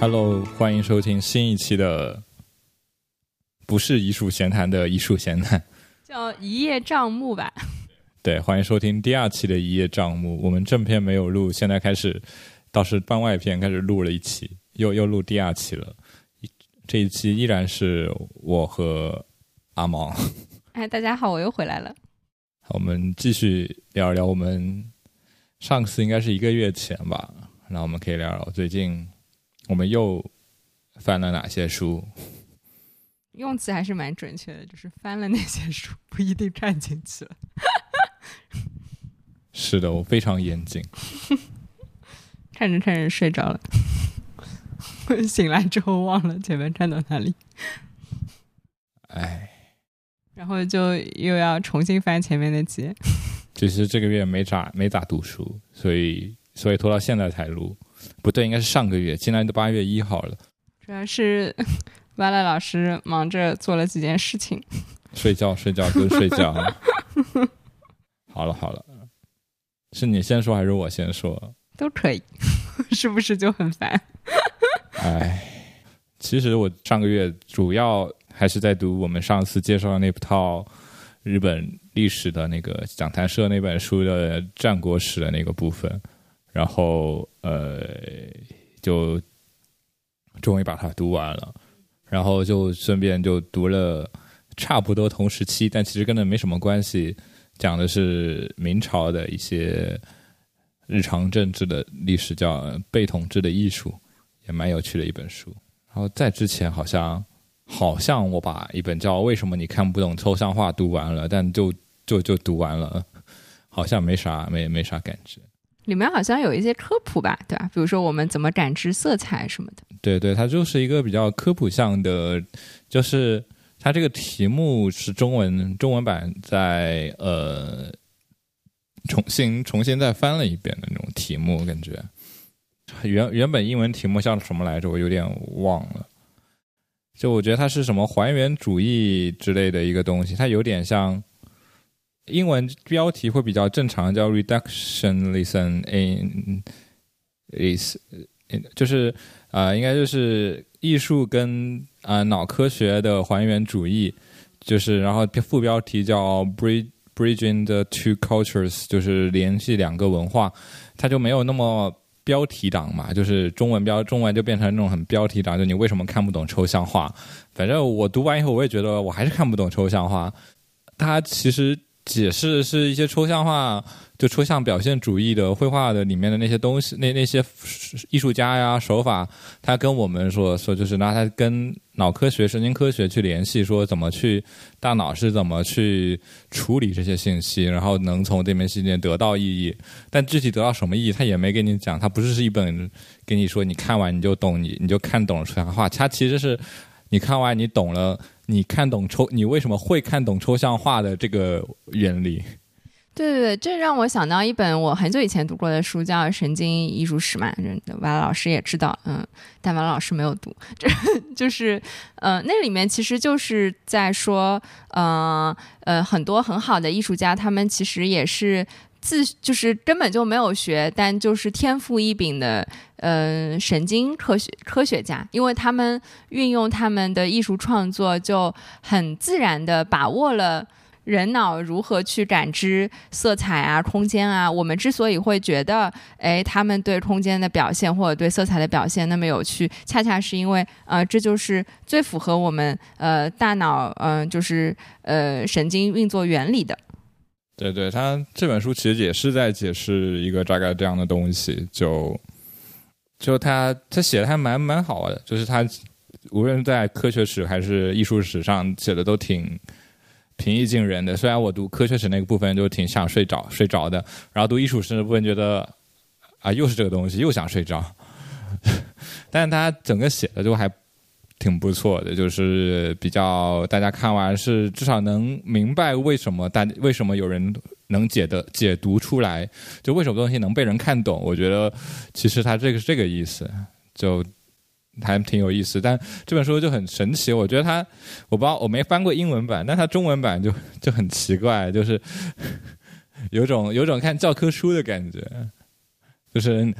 Hello，欢迎收听新一期的不是艺术闲谈的艺术闲谈，叫一叶障目吧。对，欢迎收听第二期的一叶障目。我们正片没有录，现在开始倒是番外篇开始录了一期，又又录第二期了。这一期依然是我和阿毛。哎，大家好，我又回来了。我们继续聊一聊我们上次应该是一个月前吧，然后我们可以聊聊最近我们又翻了哪些书。用词还是蛮准确的，就是翻了那些书，不一定看进去了。是的，我非常严谨。看着看着睡着了，醒来之后忘了前面看到哪里。哎，然后就又要重新翻前面的集。其实这个月没咋没咋读书，所以所以拖到现在才录。不对，应该是上个月，现在都八月一号了。主要是 歪赖老师忙着做了几件事情，睡觉睡觉就睡觉。好了好了，是你先说还是我先说？都可以，是不是就很烦？哎，其实我上个月主要还是在读我们上次介绍的那套日本历史的那个讲谈社那本书的战国史的那个部分，然后呃，就终于把它读完了，然后就顺便就读了差不多同时期，但其实跟那没什么关系，讲的是明朝的一些。日常政治的历史叫《被统治的艺术》，也蛮有趣的一本书。然后在之前，好像好像我把一本叫《为什么你看不懂抽象画》读完了，但就就就读完了，好像没啥没没啥感觉。里面好像有一些科普吧，对吧？比如说我们怎么感知色彩什么的。对对，它就是一个比较科普向的，就是它这个题目是中文中文版在呃。重新重新再翻了一遍的那种题目，感觉原原本英文题目叫什么来着？我有点忘了。就我觉得它是什么还原主义之类的一个东西，它有点像英文标题会比较正常，叫 reductionism in is，就是啊，应该就是艺术跟啊脑科学的还原主义，就是然后副标题叫 bridge。Bridging the two cultures 就是联系两个文化，它就没有那么标题党嘛，就是中文标中文就变成那种很标题党，就你为什么看不懂抽象画？反正我读完以后，我也觉得我还是看不懂抽象画。它其实解释是一些抽象画。就抽象表现主义的绘画的里面的那些东西，那那些艺术家呀手法，他跟我们说说，就是拿它跟脑科学、神经科学去联系，说怎么去大脑是怎么去处理这些信息，然后能从这面信息得到意义。但具体得到什么意义，他也没给你讲。他不是是一本给你说你看完你就懂，你你就看懂了抽象画。他其实是你看完你懂了，你看懂抽，你为什么会看懂抽象画的这个原理。对对对，这让我想到一本我很久以前读过的书，叫《神经艺术史》嘛，瓦老师也知道，嗯，但瓦老师没有读，这就是，呃，那里面其实就是在说，呃呃，很多很好的艺术家，他们其实也是自就是根本就没有学，但就是天赋异禀的，呃，神经科学科学家，因为他们运用他们的艺术创作，就很自然的把握了。人脑如何去感知色彩啊、空间啊？我们之所以会觉得，哎，他们对空间的表现或者对色彩的表现那么有趣，恰恰是因为，呃，这就是最符合我们呃大脑，嗯，就是呃神经运作原理的。对对，他这本书其实也是在解释一个大概这样的东西，就就他他写的还蛮蛮好的，就是他无论在科学史还是艺术史上写的都挺。平易近人的，虽然我读科学史那个部分就挺想睡着睡着的，然后读艺术史的部分觉得啊又是这个东西又想睡着，但是他整个写的就还挺不错的，就是比较大家看完是至少能明白为什么大为什么有人能解的解读出来，就为什么东西能被人看懂，我觉得其实他这个是这个意思，就。还挺有意思，但这本书就很神奇。我觉得它，我不知道我没翻过英文版，但它中文版就 就很奇怪，就是 有种有种看教科书的感觉，就是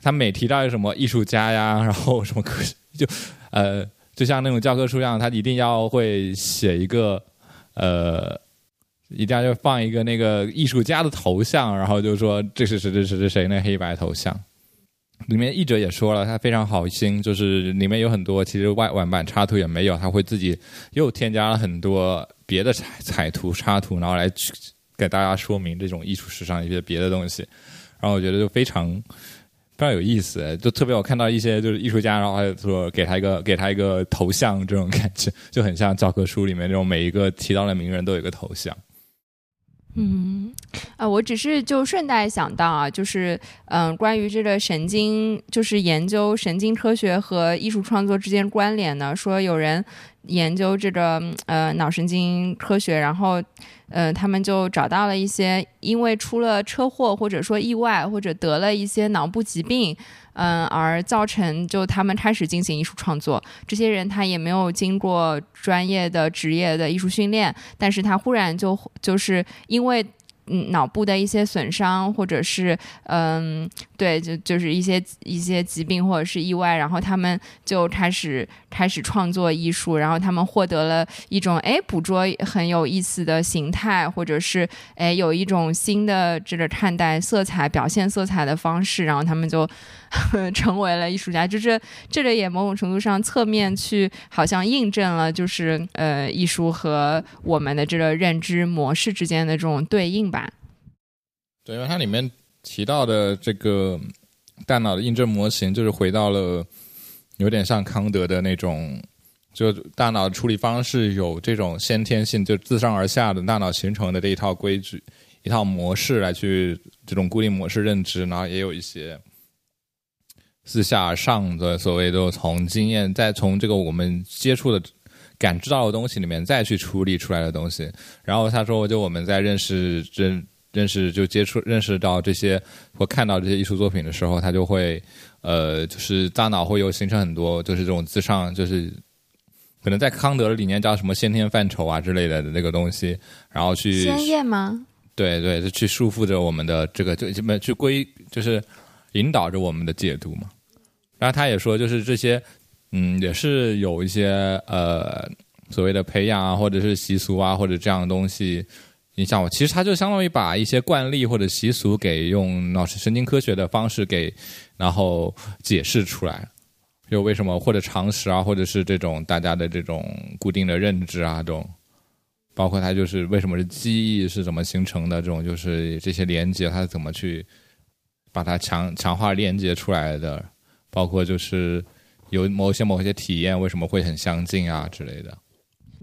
他每提到一个什么艺术家呀，然后什么科就呃，就像那种教科书一样，他一定要会写一个呃，一定要就放一个那个艺术家的头像，然后就说这是谁这是谁谁那黑白头像。里面译者也说了，他非常好心，就是里面有很多其实外晚版插图也没有，他会自己又添加了很多别的彩彩图插图，然后来给大家说明这种艺术史上一些别的东西。然后我觉得就非常非常有意思，就特别我看到一些就是艺术家，然后还说给他一个给他一个头像，这种感觉就很像教科书里面那种每一个提到的名人都有一个头像。嗯，啊，我只是就顺带想到啊，就是嗯，关于这个神经，就是研究神经科学和艺术创作之间关联呢，说有人研究这个呃脑神经科学，然后嗯他们就找到了一些因为出了车祸或者说意外或者得了一些脑部疾病。嗯，而造成就他们开始进行艺术创作，这些人他也没有经过专业的职业的艺术训练，但是他忽然就就是因为。嗯，脑部的一些损伤，或者是嗯，对，就就是一些一些疾病或者是意外，然后他们就开始开始创作艺术，然后他们获得了一种哎，捕捉很有意思的形态，或者是哎有一种新的这个看待色彩、表现色彩的方式，然后他们就 成为了艺术家。就是这个也某种程度上侧面去好像印证了，就是呃，艺术和我们的这个认知模式之间的这种对应吧。对，因为它里面提到的这个大脑的印证模型，就是回到了有点像康德的那种，就大脑处理方式有这种先天性，就自上而下的大脑形成的这一套规矩、一套模式来去这种固定模式认知，然后也有一些自下而上的所谓的从经验，再从这个我们接触的、感知到的东西里面再去处理出来的东西。然后他说，就我们在认识认。认识就接触认识到这些或看到这些艺术作品的时候，他就会呃，就是大脑会有形成很多，就是这种自上，就是可能在康德的理念叫什么先天范畴啊之类的那个东西，然后去先验吗？对对，就去束缚着我们的这个，就这么去归，就是引导着我们的解读嘛。然后他也说，就是这些，嗯，也是有一些呃所谓的培养啊，或者是习俗啊，或者这样的东西。影响我，其实它就相当于把一些惯例或者习俗给用脑神经科学的方式给，然后解释出来，就为什么或者常识啊，或者是这种大家的这种固定的认知啊，这种，包括它就是为什么是记忆是怎么形成的，这种就是这些连接它是怎么去把它强强化连接出来的，包括就是有某些某些体验为什么会很相近啊之类的。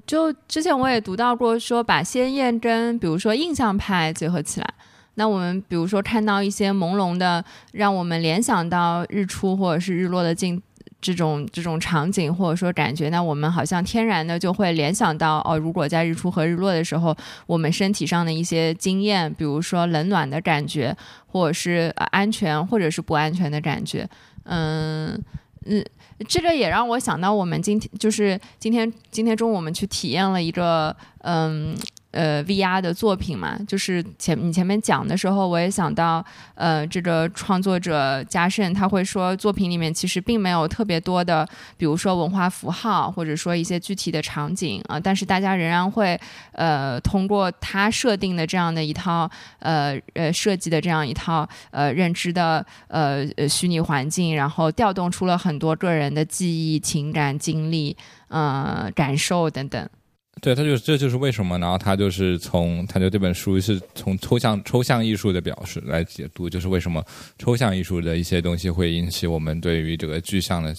就之前我也读到过，说把鲜艳跟比如说印象派结合起来，那我们比如说看到一些朦胧的，让我们联想到日出或者是日落的镜这种这种场景或者说感觉，那我们好像天然的就会联想到哦，如果在日出和日落的时候，我们身体上的一些经验，比如说冷暖的感觉，或者是安全或者是不安全的感觉，嗯嗯。这个也让我想到，我们今天就是今天今天中午我们去体验了一个嗯。呃，VR 的作品嘛，就是前你前面讲的时候，我也想到，呃，这个创作者嘉盛他会说，作品里面其实并没有特别多的，比如说文化符号，或者说一些具体的场景啊，但是大家仍然会，呃，通过他设定的这样的一套，呃呃设计的这样一套，呃认知的，呃呃虚拟环境，然后调动出了很多个人的记忆、情感、经历，呃感受等等。对，他就这就是为什么，然后他就是从他就这本书是从抽象抽象艺术的表示来解读，就是为什么抽象艺术的一些东西会引起我们对于这个具象的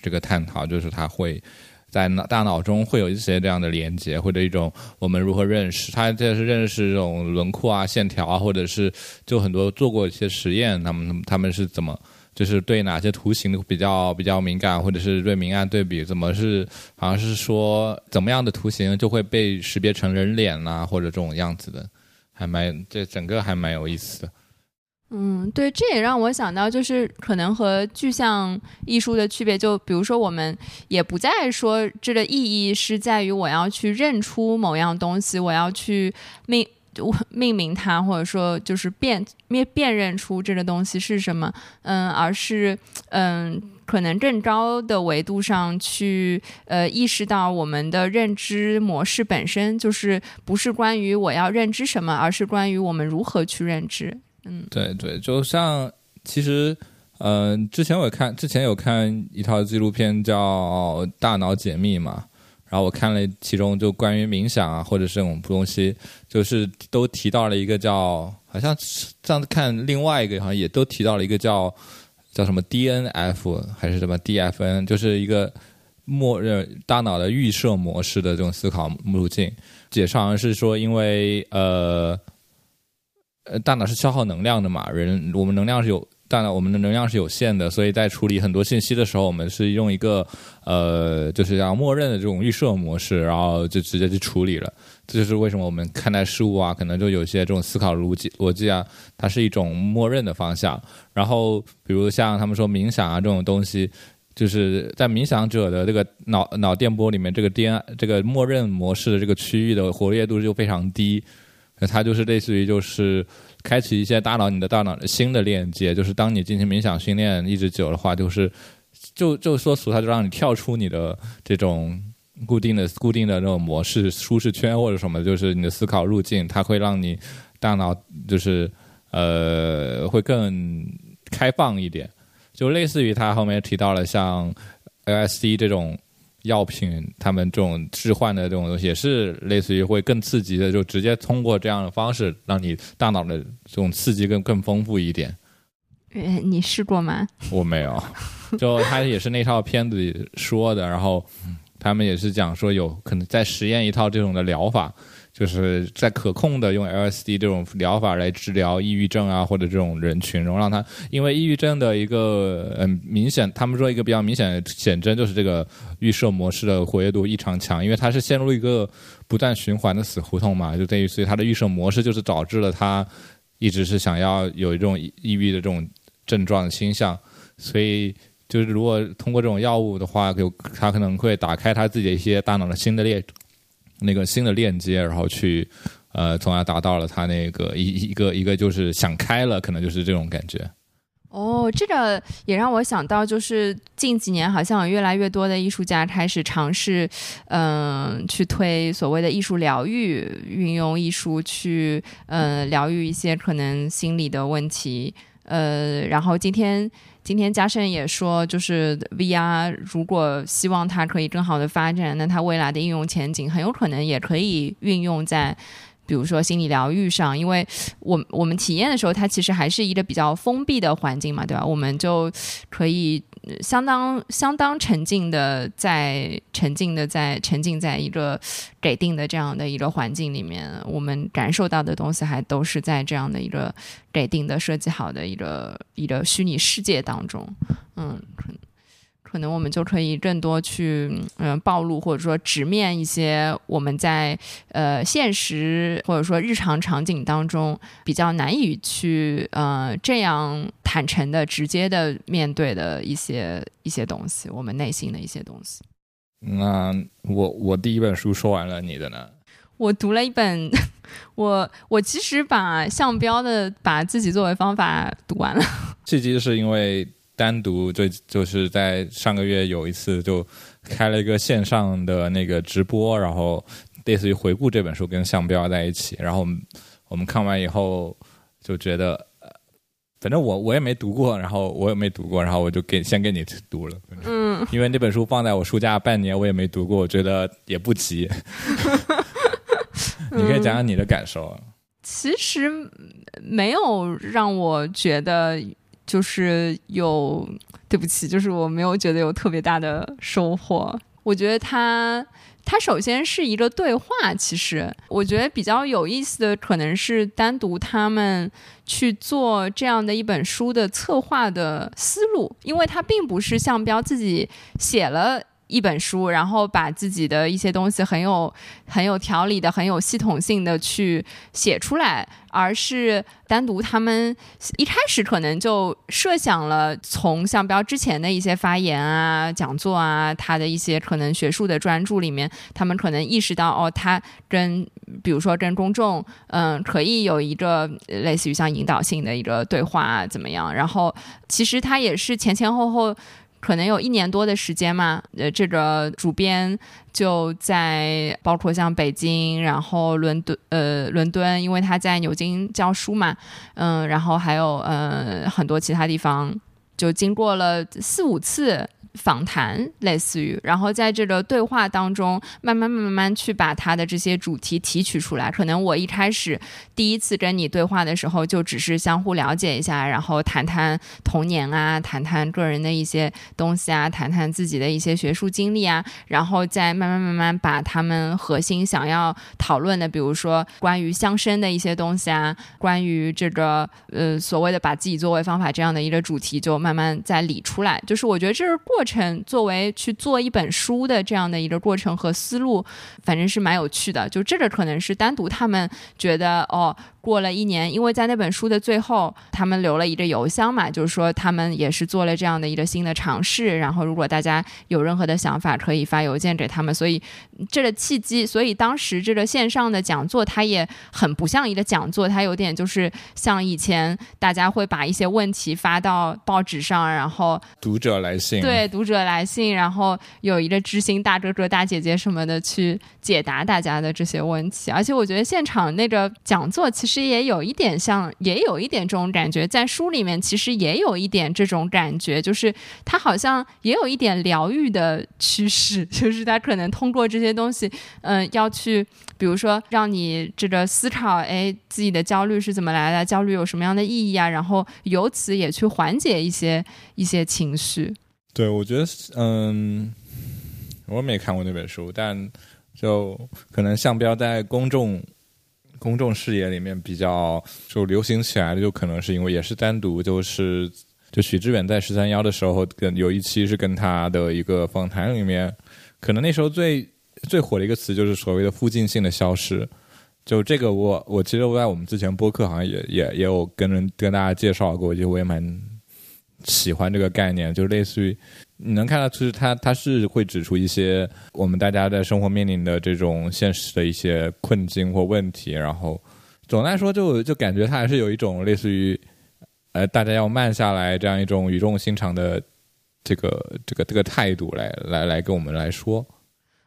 这个探讨，就是他会在脑大脑中会有一些这样的连接，或者一种我们如何认识，他这是认识这种轮廓啊、线条啊，或者是就很多做过一些实验，他们他们是怎么。就是对哪些图形比较比较敏感，或者是对明暗对比，怎么是好像是说怎么样的图形就会被识别成人脸呐，或者这种样子的，还蛮这整个还蛮有意思的。嗯，对，这也让我想到，就是可能和具象艺术的区别，就比如说我们也不再说这个意义是在于我要去认出某样东西，我要去命。就命名它，或者说就是辨辨辨认出这个东西是什么，嗯，而是嗯，可能更高的维度上去呃意识到我们的认知模式本身就是不是关于我要认知什么，而是关于我们如何去认知。嗯，对对，就像其实嗯，之前我看之前有看一套纪录片叫《大脑解密》嘛。然后我看了其中就关于冥想啊，或者是这种东西，就是都提到了一个叫，好像上次看另外一个好像也都提到了一个叫叫什么 DNF 还是什么 DFN，就是一个默认大脑的预设模式的这种思考路径。解释好像是说，因为呃呃大脑是消耗能量的嘛，人我们能量是有。当然我们的能量是有限的，所以在处理很多信息的时候，我们是用一个呃，就是要默认的这种预设模式，然后就直接去处理了。这就是为什么我们看待事物啊，可能就有些这种思考逻辑逻辑啊，它是一种默认的方向。然后比如像他们说冥想啊这种东西，就是在冥想者的这个脑脑电波里面，这个 D N 这个默认模式的这个区域的活跃度就非常低，它就是类似于就是。开启一些大脑，你的大脑的新的链接，就是当你进行冥想训练一直久的话，就是就就说俗，它就让你跳出你的这种固定的固定的那种模式舒适圈或者什么，就是你的思考路径，它会让你大脑就是呃会更开放一点，就类似于他后面提到了像 LSD 这种。药品，他们这种置换的这种东西，也是类似于会更刺激的，就直接通过这样的方式，让你大脑的这种刺激更更丰富一点。呃，你试过吗？我没有，就他也是那套片子里说的，然后他们也是讲说有可能在实验一套这种的疗法。就是在可控的用 LSD 这种疗法来治疗抑郁症啊，或者这种人群，然后让他因为抑郁症的一个嗯明显，他们说一个比较明显的显征就是这个预设模式的活跃度异常强，因为他是陷入一个不断循环的死胡同嘛，就等于所以他的预设模式就是导致了他一直是想要有一种抑郁的这种症状的倾向，所以就是如果通过这种药物的话，有他可能会打开他自己的一些大脑的新的列。那个新的链接，然后去，呃，从而达到了他那个一一个一个就是想开了，可能就是这种感觉。哦，这个也让我想到，就是近几年好像有越来越多的艺术家开始尝试，嗯，去推所谓的艺术疗愈，运用艺术去，呃，疗愈一些可能心理的问题。呃，然后今天。今天嘉盛也说，就是 VR 如果希望它可以更好的发展，那它未来的应用前景很有可能也可以运用在。比如说心理疗愈上，因为我我们体验的时候，它其实还是一个比较封闭的环境嘛，对吧？我们就可以相当相当沉浸的在沉浸的在沉浸在一个给定的这样的一个环境里面，我们感受到的东西还都是在这样的一个给定的设计好的一个一个虚拟世界当中，嗯。可能我们就可以更多去嗯暴露或者说直面一些我们在呃现实或者说日常场景当中比较难以去呃这样坦诚的直接的面对的一些一些东西，我们内心的一些东西。那我我第一本书说完了，你的呢？我读了一本，我我其实把项标的把自己作为方法读完了。契机是因为。单独就就是在上个月有一次就开了一个线上的那个直播，然后类似于回顾这本书跟项标在一起，然后我们我们看完以后就觉得，反正我我也没读过，然后我也没读过，然后我就给先给你读了，嗯，因为那本书放在我书架半年，我也没读过，我觉得也不急，你可以讲讲你的感受。其实没有让我觉得。就是有，对不起，就是我没有觉得有特别大的收获。我觉得他，他首先是一个对话。其实，我觉得比较有意思的可能是单独他们去做这样的一本书的策划的思路，因为他并不是像标自己写了。一本书，然后把自己的一些东西很有很有条理的、很有系统性的去写出来。而是单独他们一开始可能就设想了，从向标之前的一些发言啊、讲座啊，他的一些可能学术的专注里面，他们可能意识到，哦，他跟比如说跟公众，嗯，可以有一个类似于像引导性的一个对话啊怎么样？然后其实他也是前前后后。可能有一年多的时间嘛，呃，这个主编就在包括像北京，然后伦敦，呃，伦敦，因为他在牛津教书嘛，嗯，然后还有呃很多其他地方，就经过了四五次。访谈类似于，然后在这个对话当中，慢慢慢慢去把他的这些主题提取出来。可能我一开始第一次跟你对话的时候，就只是相互了解一下，然后谈谈童年啊，谈谈个人的一些东西啊，谈谈自己的一些学术经历啊，然后再慢慢慢慢把他们核心想要讨论的，比如说关于乡绅的一些东西啊，关于这个呃所谓的把自己作为方法这样的一个主题，就慢慢再理出来。就是我觉得这是过。过程作为去做一本书的这样的一个过程和思路，反正是蛮有趣的。就这个可能是单独他们觉得哦。过了一年，因为在那本书的最后，他们留了一个邮箱嘛，就是说他们也是做了这样的一个新的尝试。然后，如果大家有任何的想法，可以发邮件给他们。所以，这个契机，所以当时这个线上的讲座，它也很不像一个讲座，它有点就是像以前大家会把一些问题发到报纸上，然后读者来信，对读者来信，然后有一个知心大哥哥、大姐姐什么的去解答大家的这些问题。而且，我觉得现场那个讲座其实。其实也有一点像，也有一点这种感觉，在书里面其实也有一点这种感觉，就是他好像也有一点疗愈的趋势，就是他可能通过这些东西，嗯，要去，比如说让你这个思考，哎，自己的焦虑是怎么来的，焦虑有什么样的意义啊，然后由此也去缓解一些一些情绪。对，我觉得，嗯，我没看过那本书，但就可能向标在公众。公众视野里面比较就流行起来的，就可能是因为也是单独就是就许知远在十三幺的时候跟有一期是跟他的一个访谈里面，可能那时候最最火的一个词就是所谓的附近性的消失。就这个我我其实我在我们之前播客好像也也也有跟人跟大家介绍过，就我也蛮喜欢这个概念，就类似于。你能看到，其实他他是会指出一些我们大家在生活面临的这种现实的一些困境或问题，然后总的来说，就就感觉他还是有一种类似于呃，大家要慢下来这样一种语重心长的这个这个这个态度来来来跟我们来说。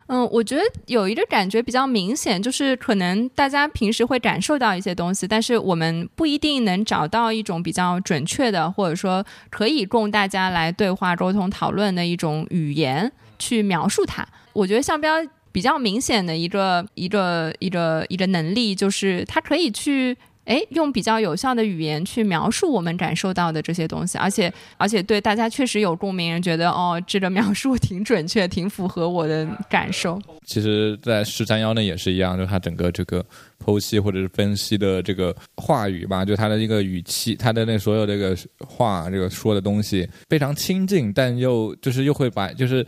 嗯，我觉得有一个感觉比较明显，就是可能大家平时会感受到一些东西，但是我们不一定能找到一种比较准确的，或者说可以供大家来对话、沟通、讨论的一种语言去描述它。我觉得像标比较明显的一个一个一个一个能力，就是它可以去。哎，用比较有效的语言去描述我们感受到的这些东西，而且而且对大家确实有共鸣，觉得哦，这个描述挺准确，挺符合我的感受。其实，在十三幺呢也是一样，就他整个这个剖析或者是分析的这个话语吧，就他的一个语气，他的那所有这个话，这个说的东西非常亲近，但又就是又会把就是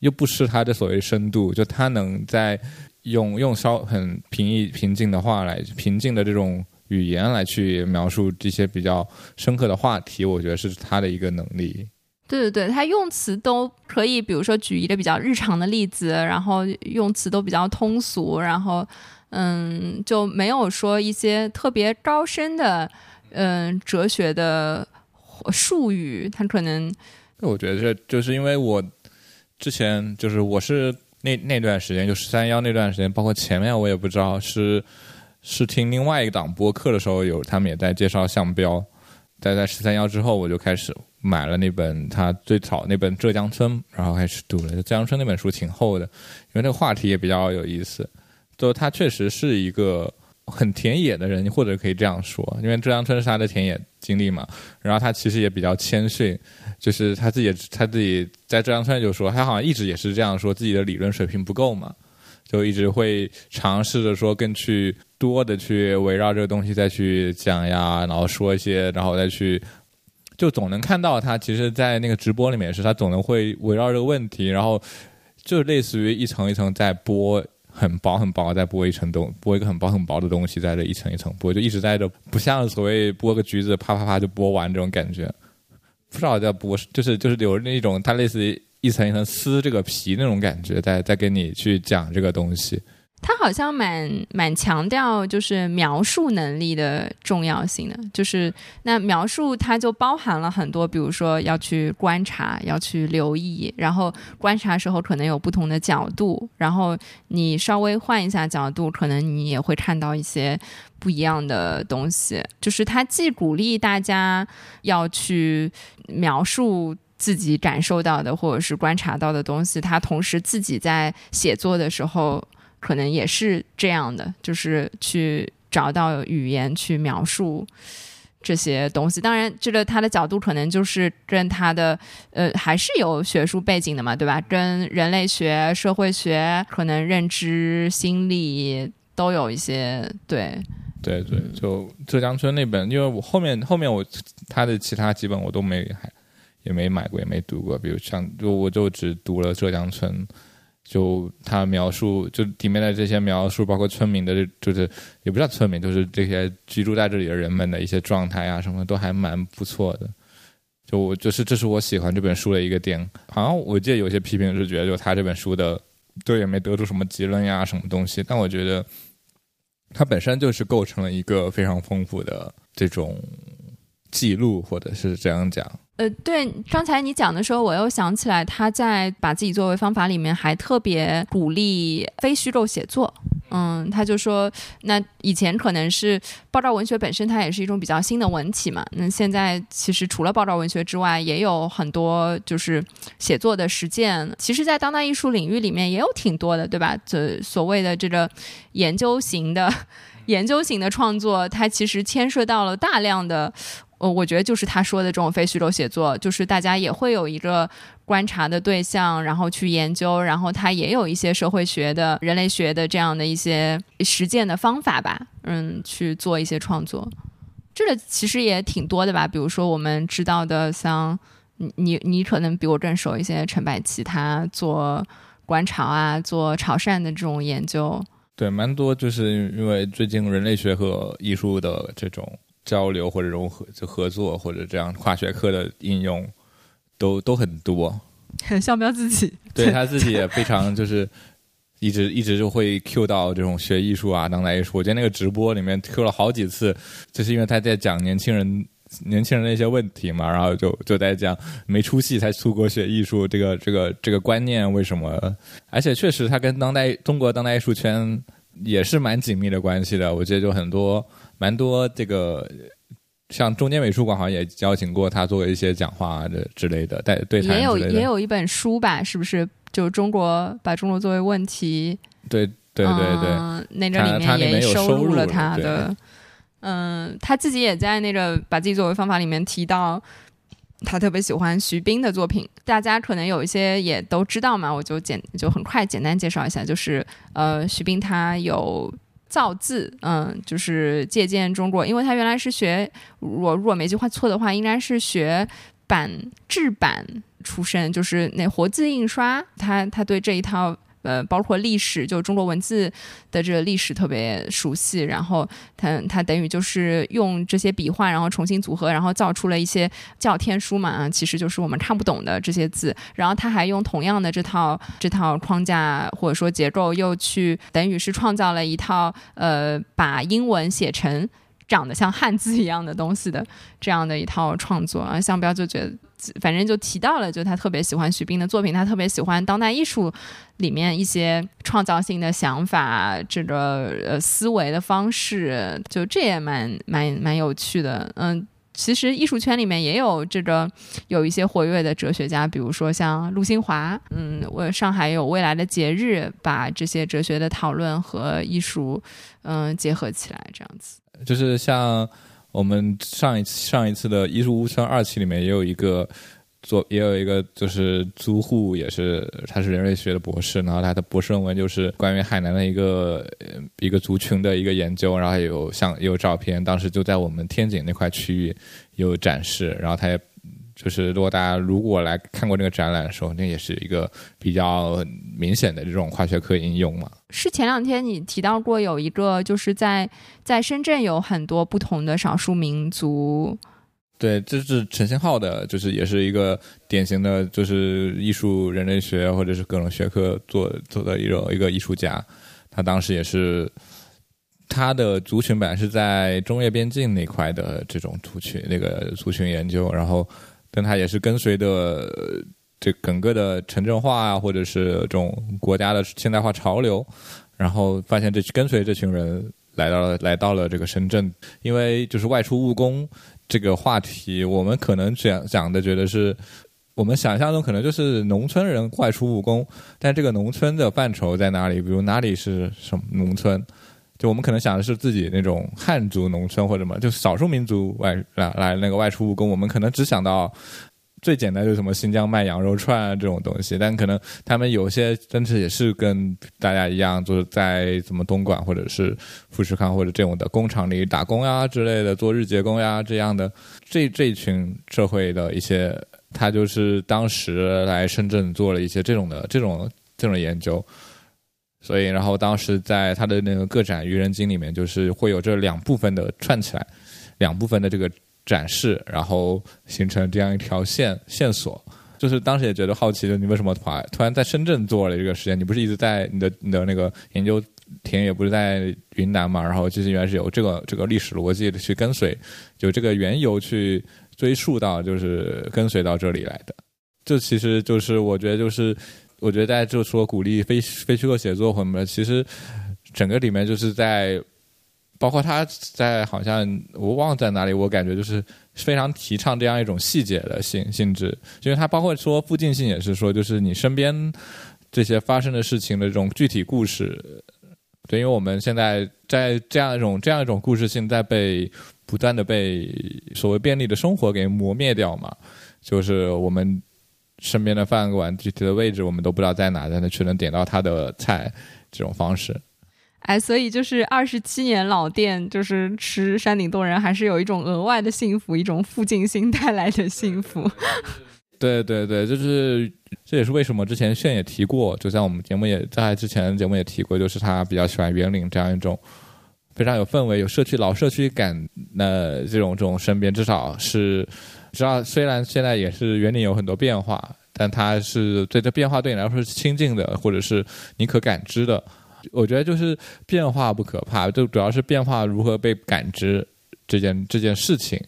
又不失他的所谓深度，就他能在用用稍很平易平静的话来平静的这种。语言来去描述这些比较深刻的话题，我觉得是他的一个能力。对对对，他用词都可以，比如说举一个比较日常的例子，然后用词都比较通俗，然后嗯，就没有说一些特别高深的嗯哲学的术语。他可能，我觉得这就是因为我之前就是我是那那段时间就十三幺那段时间，包括前面我也不知道是。是听另外一档播客的时候，有他们也在介绍项标。在在十三幺之后，我就开始买了那本他最早那本《浙江村》，然后开始读了。《浙江村》那本书挺厚的，因为那个话题也比较有意思。就他确实是一个很田野的人，或者可以这样说，因为《浙江村》是他的田野经历嘛。然后他其实也比较谦逊，就是他自己他自己在《浙江村》就说，他好像一直也是这样说，自己的理论水平不够嘛。就一直会尝试着说更去多的去围绕这个东西再去讲呀，然后说一些，然后再去，就总能看到他其实，在那个直播里面是他总能会围绕这个问题，然后就类似于一层一层在剥很薄很薄，再剥一层东，剥一个很薄很薄的东西，在这一层一层剥，就一直在这，不像所谓剥个橘子啪啪啪就剥完这种感觉，不知道在剥，就是就是有那种它类似于一层一层撕这个皮那种感觉，在在跟你去讲这个东西。他好像蛮蛮强调就是描述能力的重要性的，就是那描述它就包含了很多，比如说要去观察，要去留意，然后观察时候可能有不同的角度，然后你稍微换一下角度，可能你也会看到一些不一样的东西。就是他既鼓励大家要去描述自己感受到的或者是观察到的东西，他同时自己在写作的时候。可能也是这样的，就是去找到语言去描述这些东西。当然，这个他的角度可能就是跟他的呃还是有学术背景的嘛，对吧？跟人类学、社会学、可能认知、心理都有一些对。对对，就浙江村那本，因为我后面后面我他的其他几本我都没还也没买过，也没读过。比如像就我就只读了浙江村。就他描述，就里面的这些描述，包括村民的，就是也不叫村民，就是这些居住在这里的人们的一些状态啊，什么都还蛮不错的。就我就是这是我喜欢这本书的一个点。好像我记得有些批评是觉得，就他这本书的对也没得出什么结论呀，什么东西。但我觉得它本身就是构成了一个非常丰富的这种记录，或者是这样讲。呃，对，刚才你讲的时候，我又想起来，他在把自己作为方法里面还特别鼓励非虚构写作。嗯，他就说，那以前可能是爆照文学本身，它也是一种比较新的文体嘛。那现在其实除了爆照文学之外，也有很多就是写作的实践。其实，在当代艺术领域里面也有挺多的，对吧？这所谓的这个研究型的 研究型的创作，它其实牵涉到了大量的。呃，我觉得就是他说的这种非虚构写作，就是大家也会有一个观察的对象，然后去研究，然后他也有一些社会学的、人类学的这样的一些实践的方法吧，嗯，去做一些创作。这个其实也挺多的吧，比如说我们知道的，像你你你可能比我更熟一些，陈百奇他做观潮啊，做潮汕的这种研究，对，蛮多，就是因为最近人类学和艺术的这种。交流或者融合就合作或者这样跨学科的应用都都很多。向彪自己对他自己也非常就是 一直一直就会 Q 到这种学艺术啊当代艺术。我觉得那个直播里面 Q 了好几次，就是因为他在讲年轻人年轻人的一些问题嘛，然后就就在讲没出息才出国学艺术这个这个这个观念为什么？而且确实他跟当代中国当代艺术圈也是蛮紧密的关系的。我觉得就很多。蛮多这个，像中间美术馆好像也邀请过他做一些讲话的之类的，带对也有也有一本书吧，是不是？就中国把中国作为问题，对对对对，那个里面也收录了他的，嗯，他自己也在那个把自己作为方法里面提到，他特别喜欢徐冰的作品，大家可能有一些也都知道嘛，我就简就很快简单介绍一下，就是呃，徐冰他有。造字，嗯，就是借鉴中国，因为他原来是学，我如果没记错的话，应该是学版制版出身，就是那活字印刷，他他对这一套。呃，包括历史，就中国文字的这个历史特别熟悉，然后他他等于就是用这些笔画，然后重新组合，然后造出了一些教天书嘛，啊，其实就是我们看不懂的这些字，然后他还用同样的这套这套框架或者说结构，又去等于是创造了一套呃，把英文写成长得像汉字一样的东西的这样的一套创作啊，向标就觉得。反正就提到了，就他特别喜欢徐冰的作品，他特别喜欢当代艺术里面一些创造性的想法，这个呃思维的方式，就这也蛮蛮蛮有趣的。嗯，其实艺术圈里面也有这个有一些活跃的哲学家，比如说像陆新华，嗯，我上海有未来的节日，把这些哲学的讨论和艺术嗯结合起来，这样子，就是像。我们上一次上一次的艺术屋村二期里面也有一个做，也有一个就是租户，也是他是人类学的博士，然后他的博士论文就是关于海南的一个一个族群的一个研究，然后有像有照片，当时就在我们天井那块区域有展示，然后他也就是如果大家如果来看过那个展览的时候，那也是一个比较明显的这种化学课应用嘛。是前两天你提到过有一个，就是在在深圳有很多不同的少数民族。对，这是陈星浩的，就是也是一个典型的，就是艺术人类学或者是各种学科做做的一种一个艺术家。他当时也是他的族群本来是在中越边境那块的这种族群，那个族群研究，然后。跟他也是跟随的这整个的城镇化啊，或者是这种国家的现代化潮流，然后发现这跟随这群人来到了来到了这个深圳，因为就是外出务工这个话题，我们可能讲讲的觉得是我们想象中可能就是农村人外出务工，但这个农村的范畴在哪里？比如哪里是什么农村？就我们可能想的是自己那种汉族农村或者什么，就少数民族外来来那个外出务工，我们可能只想到最简单就是什么新疆卖羊肉串啊这种东西，但可能他们有些真的也是跟大家一样，就是在什么东莞或者是富士康或者这种的工厂里打工呀之类的，做日结工呀这样的这这群社会的一些，他就是当时来深圳做了一些这种的这种这种研究。所以，然后当时在他的那个个展《愚人经》里面，就是会有这两部分的串起来，两部分的这个展示，然后形成这样一条线线索。就是当时也觉得好奇，就你为什么突然突然在深圳做了这个实验？你不是一直在你的你的那个研究田野不是在云南嘛？然后其实原来是有这个这个历史逻辑的去跟随，就这个缘由去追溯到，就是跟随到这里来的。这其实就是我觉得就是。我觉得大家就说鼓励非非虚构写作什么，其实整个里面就是在，包括他在好像我忘在哪里，我感觉就是非常提倡这样一种细节的性性质，因为他包括说附近性也是说，就是你身边这些发生的事情的这种具体故事，对，因为我们现在在这样一种这样一种故事性在被不断的被所谓便利的生活给磨灭掉嘛，就是我们。身边的饭馆具体的位置我们都不知道在哪，但是却能点到他的菜，这种方式。哎，所以就是二十七年老店，就是吃山顶洞人，还是有一种额外的幸福，一种附近心带来的幸福。对对对，就是这也是为什么之前炫也提过，就像我们节目也在之前节目也提过，就是他比较喜欢园林这样一种非常有氛围、有社区老社区感的这种这种身边，至少是。知道，虽然现在也是园林有很多变化，但它是对这变化对你来说是亲近的，或者是你可感知的。我觉得就是变化不可怕，就主要是变化如何被感知这件这件事情。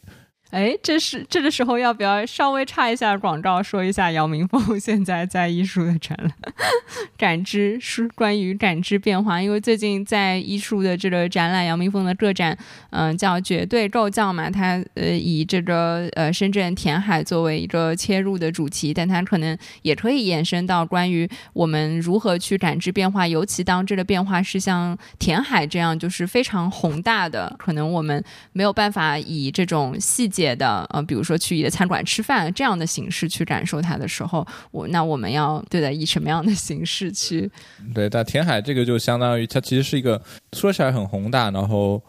哎，这是这个时候要不要稍微插一下广告，说一下姚明峰现在在艺术的展览，感知是关于感知变化。因为最近在艺术的这个展览，姚明峰的个展，嗯，叫绝对构造嘛，他呃以这个呃深圳填海作为一个切入的主题，但他可能也可以延伸到关于我们如何去感知变化，尤其当这个变化是像填海这样，就是非常宏大的，可能我们没有办法以这种细节。别的呃，比如说去一个餐馆吃饭这样的形式去感受它的时候，我那我们要对待以什么样的形式去？对，但填海这个就相当于它其实是一个说起来很宏大，然后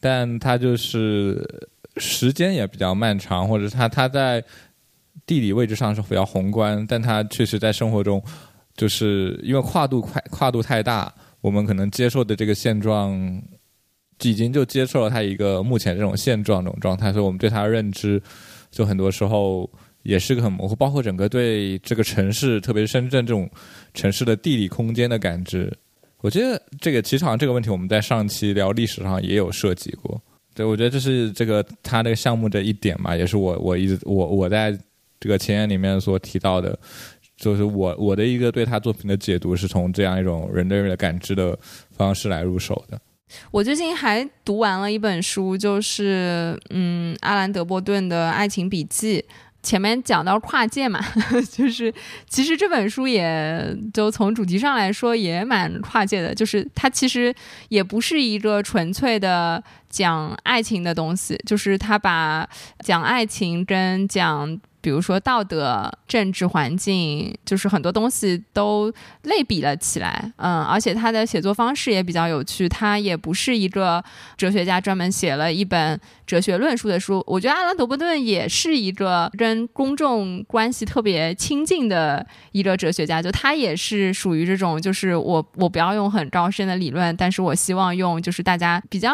但它就是时间也比较漫长，或者是它它在地理位置上是比较宏观，但它确实在生活中就是因为跨度快跨度太大，我们可能接受的这个现状。已经就接受了他一个目前这种现状这种状态，所以我们对他的认知，就很多时候也是个很模糊。包括整个对这个城市，特别是深圳这种城市的地理空间的感知，我觉得这个其实好像这个问题我们在上期聊历史上也有涉及过。对，我觉得这是这个他这个项目的一点嘛，也是我我一直我我在这个前言里面所提到的，就是我我的一个对他作品的解读是从这样一种人对人的感知的方式来入手的。我最近还读完了一本书，就是嗯，阿兰·德波顿的《爱情笔记》。前面讲到跨界嘛，就是其实这本书也就从主题上来说也蛮跨界的，就是它其实也不是一个纯粹的讲爱情的东西，就是它把讲爱情跟讲比如说道德、政治环境，就是很多东西都类比了起来。嗯，而且他的写作方式也比较有趣，他也不是一个哲学家专门写了一本哲学论述的书。我觉得阿兰·德伯顿也是一个跟公众关系特别亲近的一个哲学家，就他也是属于这种，就是我我不要用很高深的理论，但是我希望用就是大家比较。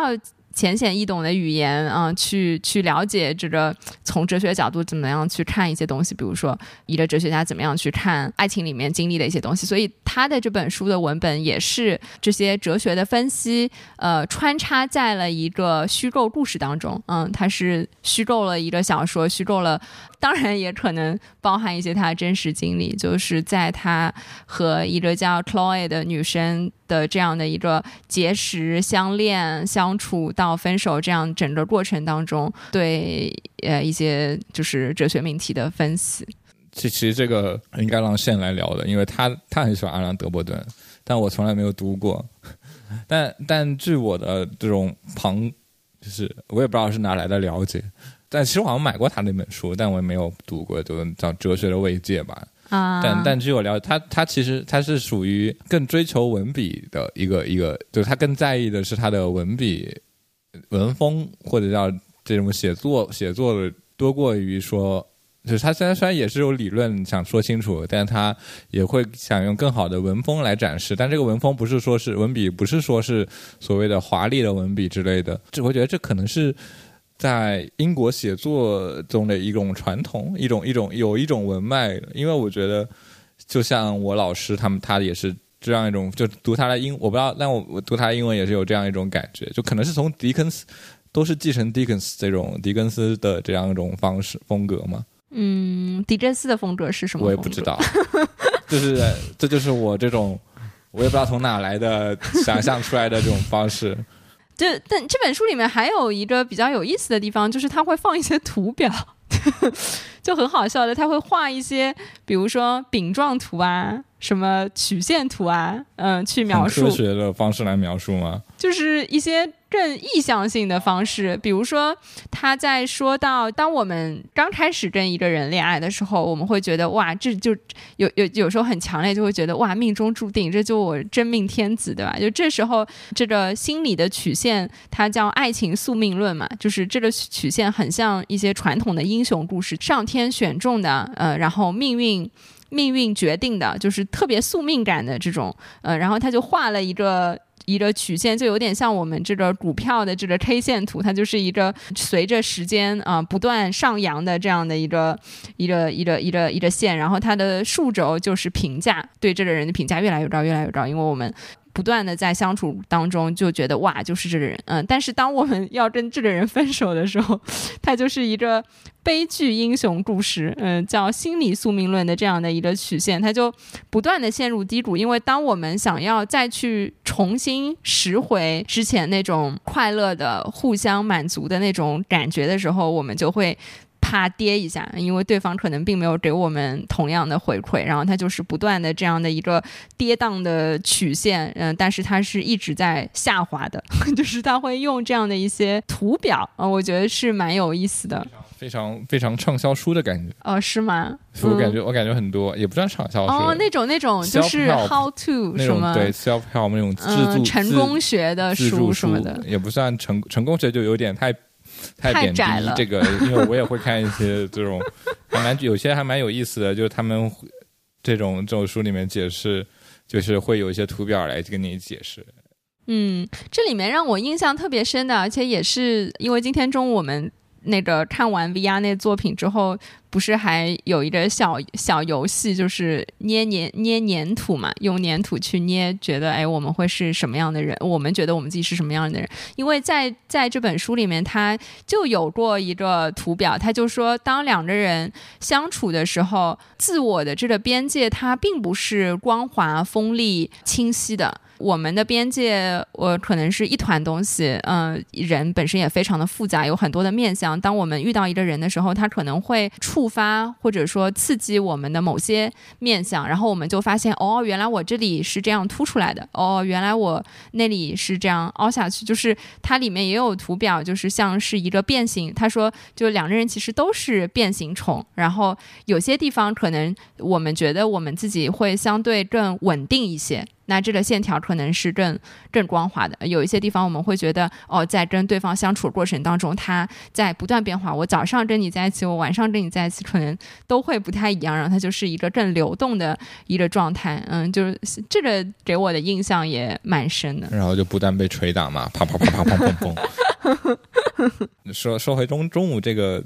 浅显易懂的语言啊，去去了解这个从哲学角度怎么样去看一些东西，比如说一个哲学家怎么样去看爱情里面经历的一些东西。所以他的这本书的文本也是这些哲学的分析，呃，穿插在了一个虚构故事当中。嗯，他是虚构了一个小说，虚构了。当然也可能包含一些他的真实经历，就是在他和一个叫 Chloe 的女生的这样的一个结识、相恋、相处到分手这样整个过程当中，对呃一些就是哲学命题的分析。其其实这个应该让线来聊的，因为他他很喜欢阿兰·德伯顿，但我从来没有读过。但但据我的这种旁，就是我也不知道是哪来的了解。但其实我好像买过他那本书，但我也没有读过，就叫《哲学的慰藉》吧。啊，但但据我了解，他他其实他是属于更追求文笔的一个一个，就是他更在意的是他的文笔、文风或者叫这种写作写作的多过于说，就是他虽然虽然也是有理论想说清楚，但他也会想用更好的文风来展示。但这个文风不是说是文笔，不是说是所谓的华丽的文笔之类的。这我觉得这可能是。在英国写作中的一种传统，一种一种有一种文脉，因为我觉得，就像我老师他们，他也是这样一种，就读他的英，我不知道，但我我读他的英文也是有这样一种感觉，就可能是从狄更斯，都是继承狄更斯这种狄更斯的这样一种方式风格嘛。嗯，狄更斯的风格是什么？我也不知道，就是这就是我这种，我也不知道从哪来的想象出来的这种方式。就但这本书里面还有一个比较有意思的地方，就是他会放一些图表，就很好笑的，他会画一些，比如说饼状图啊。什么曲线图啊，嗯，去描述科学的方式来描述吗？就是一些更意向性的方式，比如说他在说到，当我们刚开始跟一个人恋爱的时候，我们会觉得哇，这就有有有时候很强烈，就会觉得哇，命中注定，这就我真命天子，对吧？就这时候这个心理的曲线，它叫爱情宿命论嘛，就是这个曲线很像一些传统的英雄故事，上天选中的，呃，然后命运。命运决定的，就是特别宿命感的这种，呃，然后他就画了一个一个曲线，就有点像我们这个股票的这个 K 线图，它就是一个随着时间啊不断上扬的这样的一个一个一个一个一个线，然后它的数轴就是评价，对这个人的评价越来越高，越来越高，因为我们。不断的在相处当中就觉得哇，就是这个人，嗯，但是当我们要跟这个人分手的时候，他就是一个悲剧英雄故事，嗯，叫心理宿命论的这样的一个曲线，他就不断的陷入低谷，因为当我们想要再去重新拾回之前那种快乐的互相满足的那种感觉的时候，我们就会。怕跌一下，因为对方可能并没有给我们同样的回馈，然后它就是不断的这样的一个跌宕的曲线，嗯，但是它是一直在下滑的，就是他会用这样的一些图表，啊，我觉得是蛮有意思的，非常非常畅销书的感觉，哦，是吗？我感觉我感觉很多也不算畅销书，哦，那种那种就是 how to 什么对 self help 那种自助成功学的书什么的，也不算成成功学就有点太。太贬低这个，因为我也会看一些这种，还蛮有些还蛮有意思的，就是他们这种这种书里面解释，就是会有一些图表来跟你解释。嗯，这里面让我印象特别深的，而且也是因为今天中午我们。那个看完 VR 那作品之后，不是还有一个小小游戏，就是捏黏捏黏土嘛，用黏土去捏，觉得哎，我们会是什么样的人？我们觉得我们自己是什么样的人？因为在在这本书里面，他就有过一个图表，他就说，当两个人相处的时候，自我的这个边界，它并不是光滑、锋利、清晰的。我们的边界，我可能是一团东西，嗯，人本身也非常的复杂，有很多的面相。当我们遇到一个人的时候，他可能会触发或者说刺激我们的某些面相，然后我们就发现，哦，原来我这里是这样凸出来的，哦，原来我那里是这样凹下去，就是它里面也有图表，就是像是一个变形。他说，就两个人其实都是变形虫，然后有些地方可能我们觉得我们自己会相对更稳定一些。那这个线条可能是更更光滑的，有一些地方我们会觉得，哦，在跟对方相处过程当中，他在不断变化。我早上跟你在一起，我晚上跟你在一起，可能都会不太一样，然后它就是一个更流动的一个状态。嗯，就是这个给我的印象也蛮深的。然后就不断被捶打嘛，啪啪啪啪砰砰砰。说说回中中午这个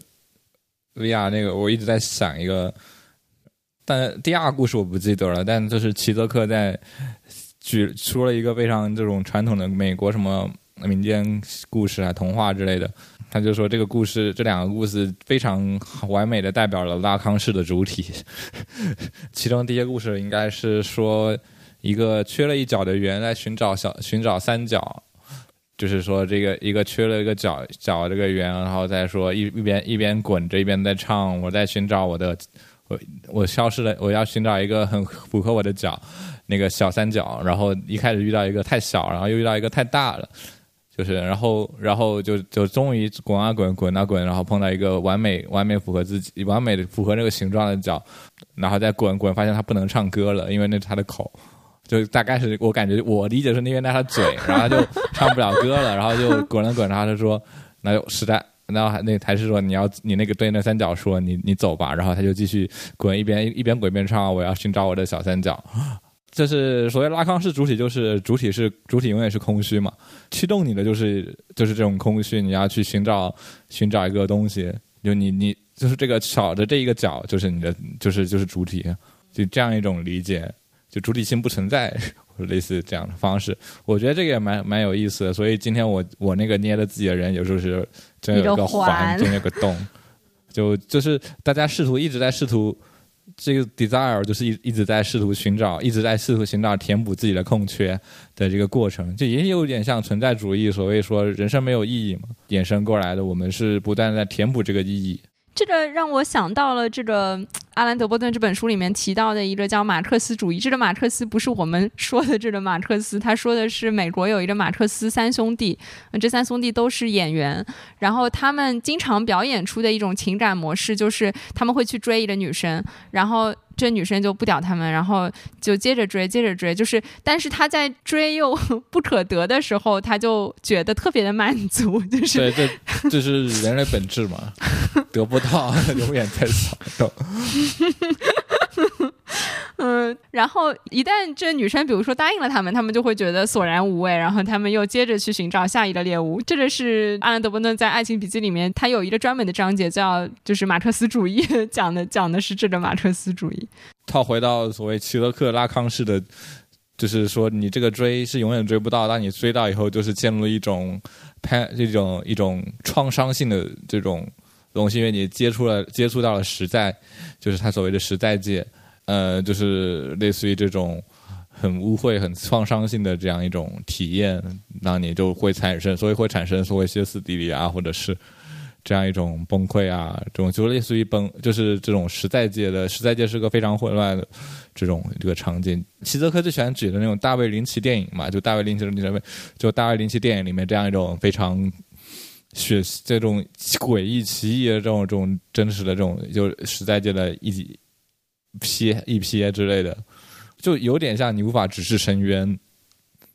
VR 那个，我一直在想一个。但第二故事我不记得了，但就是齐泽克在举说了一个非常这种传统的美国什么民间故事啊、童话之类的，他就说这个故事这两个故事非常完美的代表了拉康式的主体。其中第一个故事应该是说一个缺了一角的圆来寻找小寻找三角，就是说这个一个缺了一个角角这个圆，然后再说一一边一边滚着一边在唱，我在寻找我的。我我消失了，我要寻找一个很符合我的角，那个小三角。然后一开始遇到一个太小，然后又遇到一个太大了，就是然后然后就就终于滚啊滚，滚啊滚，然后碰到一个完美完美符合自己完美的符合那个形状的角，然后再滚滚，发现他不能唱歌了，因为那是他的口，就大概是我感觉我理解是那边那他嘴，然后就唱不了歌了，然后就滚了滚，然后他说那就实在。然后还那还是说你要你那个对那三角说你你走吧，然后他就继续滚一边一边滚一边唱我要寻找我的小三角，这是所谓拉康式主体，就是主体是主体永远是空虚嘛，驱动你的就是就是这种空虚，你要去寻找寻找一个东西，就你你就是这个小的这一个角就是你的就是就是主体，就这样一种理解，就主体性不存在。类似这样的方式，我觉得这个也蛮蛮有意思的。所以今天我我那个捏的自己的人，有时候是真有一个环，真有个洞，就就是大家试图一直在试图这个 desire，就是一一直在试图寻找，一直在试图寻找填补自己的空缺的这个过程，就也有点像存在主义，所谓说人生没有意义嘛，衍生过来的，我们是不断在填补这个意义。这个让我想到了这个阿兰·德波顿这本书里面提到的一个叫马克思主义。这个马克思不是我们说的这个马克思，他说的是美国有一个马克思三兄弟，这三兄弟都是演员，然后他们经常表演出的一种情感模式就是他们会去追一个女生，然后。这女生就不屌他们，然后就接着追，接着追，就是，但是他在追又 不可得的时候，他就觉得特别的满足，就是，对，这这是人类本质嘛，得不到永远在享受。嗯，然后一旦这女生比如说答应了他们，他们就会觉得索然无味，然后他们又接着去寻找下一个猎物。这个是阿兰·德波顿在《爱情笔记》里面，他有一个专门的章节叫就是马克思主义，讲的讲的是这个马克思主义。套回到所谓齐泽克拉康式的，就是说你这个追是永远追不到，当你追到以后，就是陷入了一种拍这种一种创伤性的这种东西，因为你接触了接触到了实在，就是他所谓的实在界。呃，就是类似于这种很污秽、很创伤性的这样一种体验，那你就会产生，所以会产生所谓歇斯底里啊，或者是这样一种崩溃啊，这种就类似于崩，就是这种实在界的实在界是个非常混乱的这种这个场景。齐泽克最喜欢举的那种大卫林奇电影嘛，就大卫林奇的那种，就大卫林奇电影里面这样一种非常血这种诡异奇异的这种这种真实的这种就实在界的一。批一批之类的，就有点像你无法直视深渊，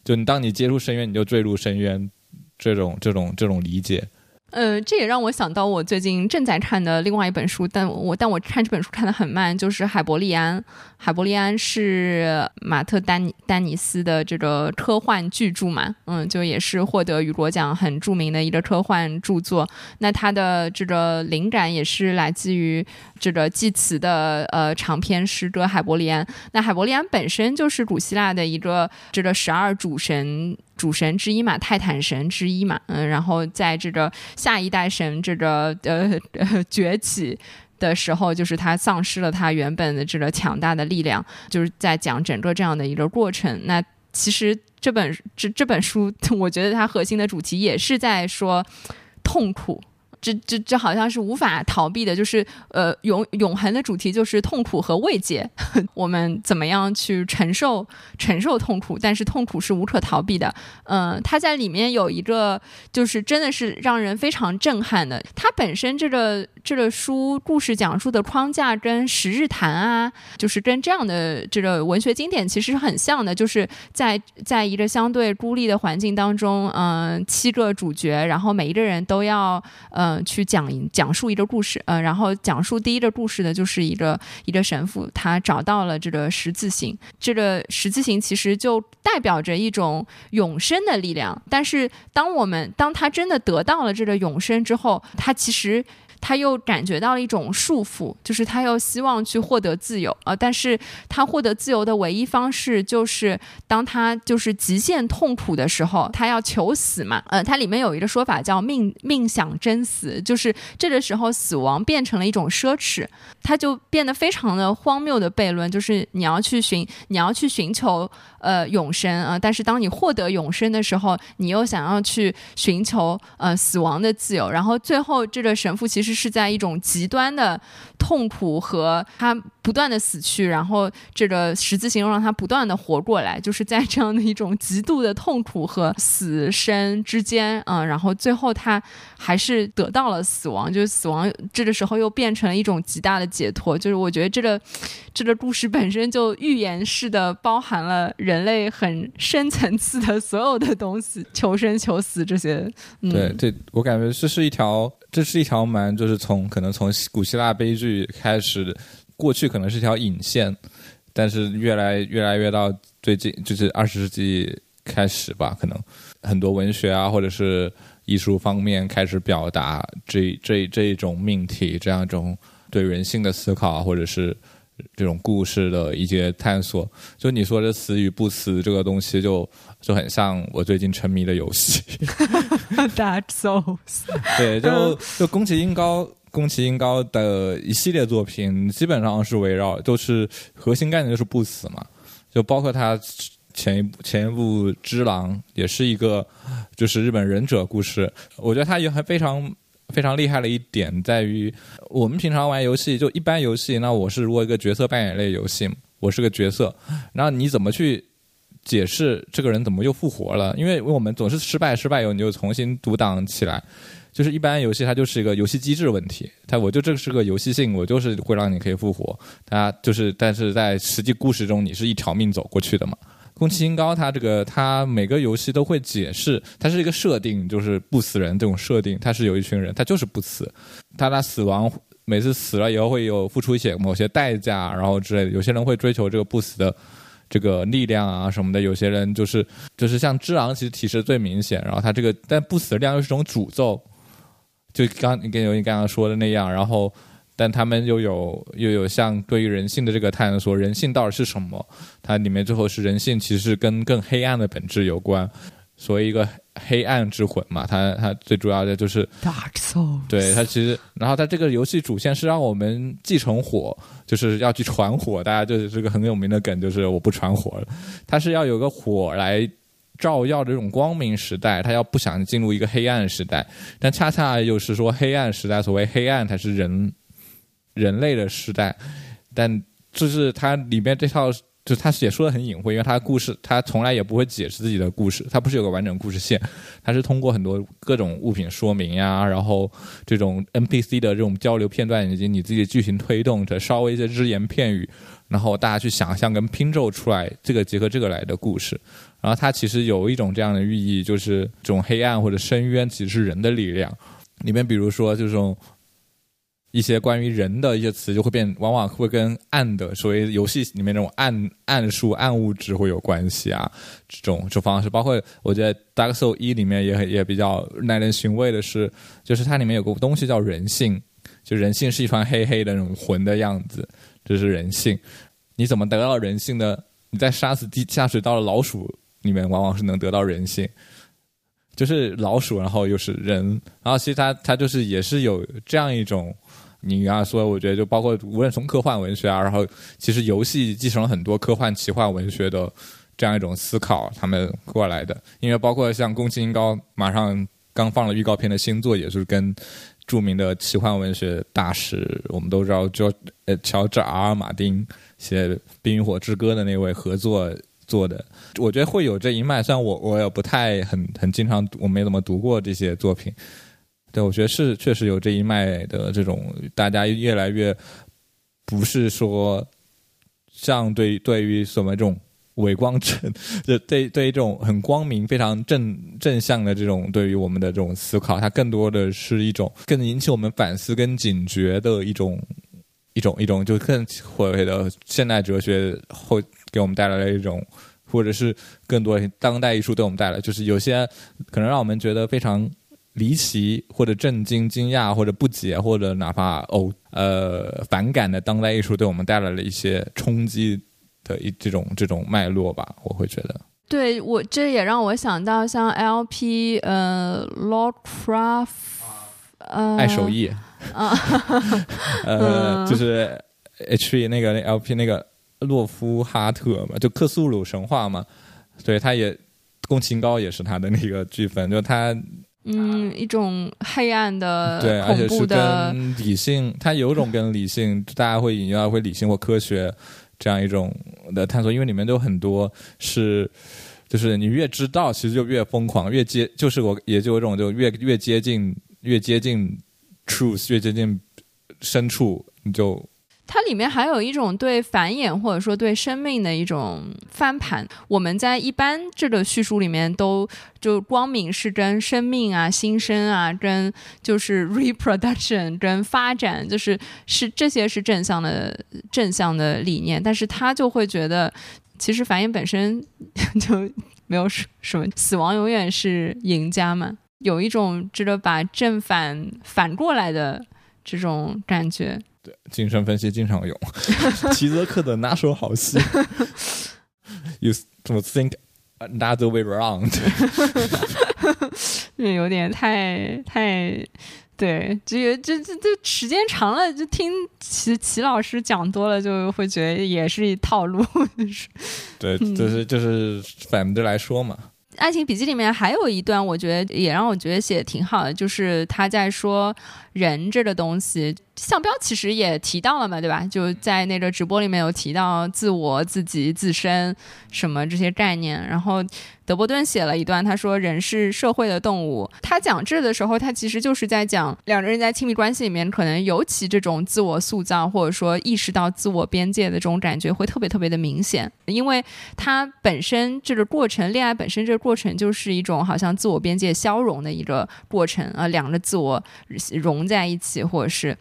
就你当你接触深渊，你就坠入深渊，这种这种这种理解。呃，这也让我想到我最近正在看的另外一本书，但我但我看这本书看的很慢，就是《海伯利安》。《海伯利安》是马特丹尼丹尼斯的这个科幻巨著嘛，嗯，就也是获得雨果奖很著名的一个科幻著作。那它的这个灵感也是来自于这个祭词的呃长篇诗歌《海伯利安》。那海伯利安本身就是古希腊的一个这个十二主神。主神之一嘛，泰坦神之一嘛，嗯，然后在这个下一代神这个呃 呃崛起的时候，就是他丧失了他原本的这个强大的力量，就是在讲整个这样的一个过程。那其实这本这这本书，我觉得它核心的主题也是在说痛苦。这这这好像是无法逃避的，就是呃永永恒的主题就是痛苦和慰藉。我们怎么样去承受承受痛苦？但是痛苦是无可逃避的。嗯，它在里面有一个，就是真的是让人非常震撼的。它本身这个这个书故事讲述的框架跟《十日谈》啊，就是跟这样的这个文学经典其实是很像的。就是在在一个相对孤立的环境当中，嗯，七个主角，然后每一个人都要嗯。去讲讲述一个故事，呃，然后讲述第一个故事的就是一个一个神父，他找到了这个十字形，这个十字形其实就代表着一种永生的力量。但是，当我们当他真的得到了这个永生之后，他其实。他又感觉到了一种束缚，就是他又希望去获得自由啊，但是他获得自由的唯一方式就是当他就是极限痛苦的时候，他要求死嘛。呃，它里面有一个说法叫“命命想真死”，就是这个时候死亡变成了一种奢侈，他就变得非常的荒谬的悖论，就是你要去寻你要去寻求呃永生啊，但是当你获得永生的时候，你又想要去寻求呃死亡的自由，然后最后这个神父其实。是在一种极端的痛苦和他不断的死去，然后这个十字形让他不断的活过来，就是在这样的一种极度的痛苦和死生之间，嗯，然后最后他还是得到了死亡，就是死亡这个时候又变成了一种极大的解脱，就是我觉得这个这个故事本身就预言式的包含了人类很深层次的所有的东西，求生求死这些。对，这我感觉这是一条。这是一条蛮，就是从可能从古希腊悲剧开始，过去可能是条引线，但是越来越来越到最近，就是二十世纪开始吧，可能很多文学啊，或者是艺术方面开始表达这这这一种命题，这样一种对人性的思考，或者是。这种故事的一些探索，就你说的死与不死这个东西，就就很像我最近沉迷的游戏。Dark Souls。对，就就宫崎英高，宫崎英高的一系列作品，基本上是围绕，都是核心概念就是不死嘛。就包括他前一部前一部《之狼》，也是一个就是日本忍者故事。我觉得他也还非常。非常厉害的一点在于，我们平常玩游戏就一般游戏，那我是如果一个角色扮演类游戏，我是个角色，然后你怎么去解释这个人怎么又复活了？因为我们总是失败，失败以后你就重新读档起来，就是一般游戏它就是一个游戏机制问题，它我就这是个游戏性，我就是会让你可以复活，它就是但是在实际故事中你是一条命走过去的嘛。宫崎英高他这个他每个游戏都会解释，它是一个设定，就是不死人这种设定，他是有一群人，他就是不死，他的死亡每次死了以后会有付出一些某些代价，然后之类的，有些人会追求这个不死的这个力量啊什么的，有些人就是就是像之狼其实提示最明显，然后他这个但不死的量又是种诅咒，就刚你跟尤尼刚刚说的那样，然后。但他们又有又有像对于人性的这个探索，人性到底是什么？它里面最后是人性，其实跟更黑暗的本质有关。所以一个黑暗之魂嘛，它 它最主要的就是 Dark Soul。对它其实，然后它这个游戏主线是让我们继承火，就是要去传火。大家就是这个很有名的梗，就是我不传火了。它是要有个火来照耀这种光明时代，他要不想进入一个黑暗时代。但恰恰又是说黑暗时代，所谓黑暗才是人。人类的时代，但就是它里面这套，就它也说的很隐晦，因为它故事，它从来也不会解释自己的故事，它不是有个完整故事线，它是通过很多各种物品说明呀，然后这种 NPC 的这种交流片段，以及你自己的剧情推动，这稍微一些只言片语，然后大家去想象跟拼凑出来这个结合这个来的故事，然后它其实有一种这样的寓意，就是这种黑暗或者深渊其实是人的力量，里面比如说这种。一些关于人的一些词就会变，往往会跟暗的所谓游戏里面那种暗暗数、暗物质会有关系啊。这种这种方式，包括我觉得《Dark Soul》一里面也也比较耐人寻味的是，就是它里面有个东西叫人性，就人性是一团黑黑的那种魂的样子，这是人性。你怎么得到人性的？你在杀死地下水道的老鼠里面，往往是能得到人性，就是老鼠，然后又是人，然后其实它它就是也是有这样一种。你刚才说，我觉得就包括无论从科幻文学啊，然后其实游戏继承了很多科幻奇幻文学的这样一种思考他们过来的。因为包括像宫崎英高马上刚放了预告片的新作，也是跟著名的奇幻文学大师，我们都知道，就呃乔治 R 马丁写《冰与火之歌》的那位合作做的。我觉得会有这一脉，虽然我我也不太很很经常，我没怎么读过这些作品。对，我觉得是确实有这一脉的这种，大家越来越不是说像对对于什么这种伪光正，就对对于这种很光明、非常正正向的这种对于我们的这种思考，它更多的是一种更引起我们反思跟警觉的一种一种一种，就更所谓的现代哲学会给我们带来了一种，或者是更多当代艺术对我们带来，就是有些可能让我们觉得非常。离奇或者震惊、惊讶或者不解或者哪怕哦呃反感的当代艺术，对我们带来了一些冲击的一这种这种脉络吧，我会觉得。对我这也让我想到像 L.P. 呃 Lovecraft 呃爱手艺 啊 呃就是 H.P. 那个 L.P. 那个洛夫哈特嘛，就克苏鲁神话嘛，对，他也宫崎高也是他的那个剧本，就他。嗯，一种黑暗的、对，而且是跟理性，它有种跟理性，大家会引用到会理性或科学这样一种的探索，因为里面都有很多是，就是你越知道，其实就越疯狂，越接，就是我也就有种就越越接近，越接近 truth，越接近深处，你就。它里面还有一种对繁衍或者说对生命的一种翻盘。我们在一般这个叙述里面都就光明是跟生命啊、新生啊、跟就是 reproduction 跟发展，就是是这些是正向的正向的理念。但是他就会觉得，其实繁衍本身就没有什么死亡，永远是赢家嘛。有一种值得把正反反过来的这种感觉。对，精神分析经常用齐 泽克的拿手好戏。You think another way around？这 有点太太对，这这这这时间长了，就听齐齐老师讲多了，就会觉得也是一套路。对，就是就是反着来说嘛。《爱情笔记》里面还有一段，我觉得也让我觉得写的挺好的，就是他在说人这个东西。向标其实也提到了嘛，对吧？就在那个直播里面有提到自我、自己、自身什么这些概念。然后德伯顿写了一段，他说：“人是社会的动物。”他讲这的时候，他其实就是在讲两个人在亲密关系里面，可能尤其这种自我塑造或者说意识到自我边界的这种感觉会特别特别的明显，因为他本身这个过程，恋爱本身这个过程就是一种好像自我边界消融的一个过程啊，两个自我融在一起，或者是。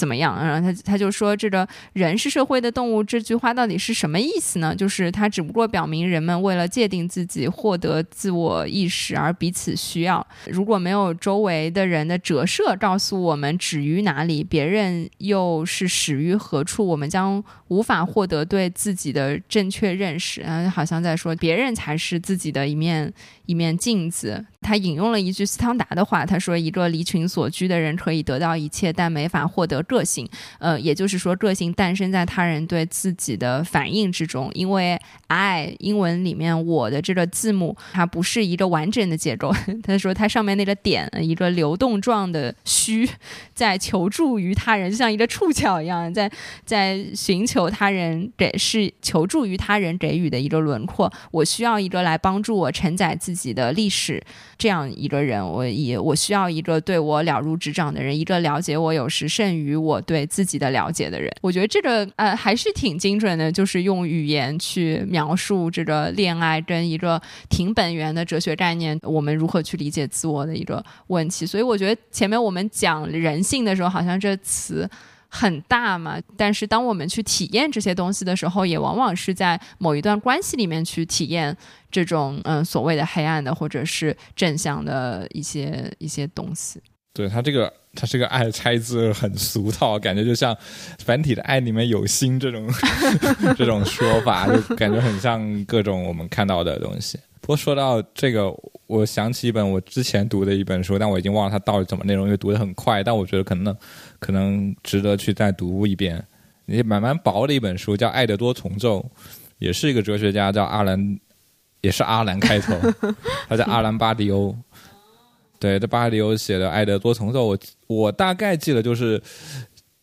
怎么样？然后他他就说，这个人是社会的动物这句话到底是什么意思呢？就是他只不过表明人们为了界定自己、获得自我意识而彼此需要。如果没有周围的人的折射告诉我们止于哪里，别人又是始于何处，我们将无法获得对自己的正确认识。嗯，好像在说别人才是自己的一面一面镜子。他引用了一句斯汤达的话，他说：“一个离群所居的人可以得到一切，但没法获得个性。呃，也就是说，个性诞生在他人对自己的反应之中。因为 I 英文里面我的这个字母，它不是一个完整的结构。他说，它上面那个点，一个流动状的虚，在求助于他人，就像一个触角一样，在在寻求他人给是求助于他人给予的一个轮廓。我需要一个来帮助我承载自己的历史。”这样一个人，我也我需要一个对我了如指掌的人，一个了解我有时甚于我对自己的了解的人。我觉得这个呃还是挺精准的，就是用语言去描述这个恋爱跟一个挺本源的哲学概念，我们如何去理解自我的一个问题。所以我觉得前面我们讲人性的时候，好像这词。很大嘛，但是当我们去体验这些东西的时候，也往往是在某一段关系里面去体验这种嗯所谓的黑暗的或者是正向的一些一些东西。对他这个，他这个爱拆字很俗套，感觉就像繁体的爱里面有心这种 这种说法，就感觉很像各种我们看到的东西。不过说到这个，我想起一本我之前读的一本书，但我已经忘了它到底怎么内容，因为读的很快。但我觉得可能可能值得去再读一遍。也蛮蛮薄的一本书，叫《爱的多重奏》，也是一个哲学家叫阿兰也是阿兰开头，他叫阿兰巴迪欧。对，这巴迪欧写的《爱的多重奏》，我我大概记得就是，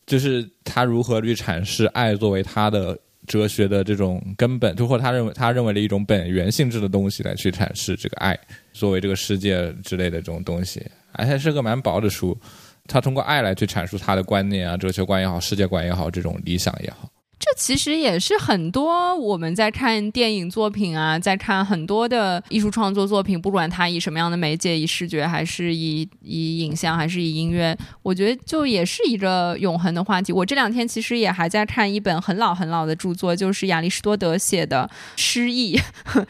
就是他如何去阐释爱作为他的哲学的这种根本，就或他认为他认为的一种本源性质的东西来去阐释这个爱作为这个世界之类的这种东西，而且是个蛮薄的书，他通过爱来去阐述他的观念啊，哲学观也好，世界观也好，这种理想也好。这其实也是很多我们在看电影作品啊，在看很多的艺术创作作品，不管它以什么样的媒介，以视觉还是以以影像还是以音乐，我觉得就也是一个永恒的话题。我这两天其实也还在看一本很老很老的著作，就是亚里士多德写的《诗意》，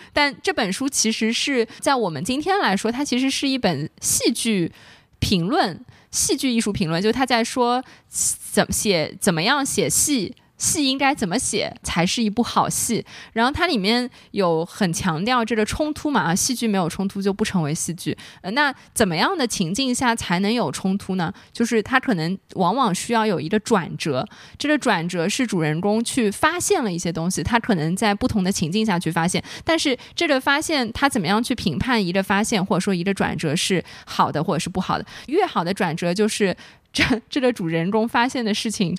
但这本书其实是在我们今天来说，它其实是一本戏剧评论、戏剧艺术评论，就他在说怎么写、怎么样写戏。戏应该怎么写才是一部好戏？然后它里面有很强调这个冲突嘛啊，戏剧没有冲突就不成为戏剧。呃，那怎么样的情境下才能有冲突呢？就是它可能往往需要有一个转折，这个转折是主人公去发现了一些东西，他可能在不同的情境下去发现，但是这个发现他怎么样去评判一个发现或者说一个转折是好的或者是不好的？越好的转折就是这 这个主人公发现的事情。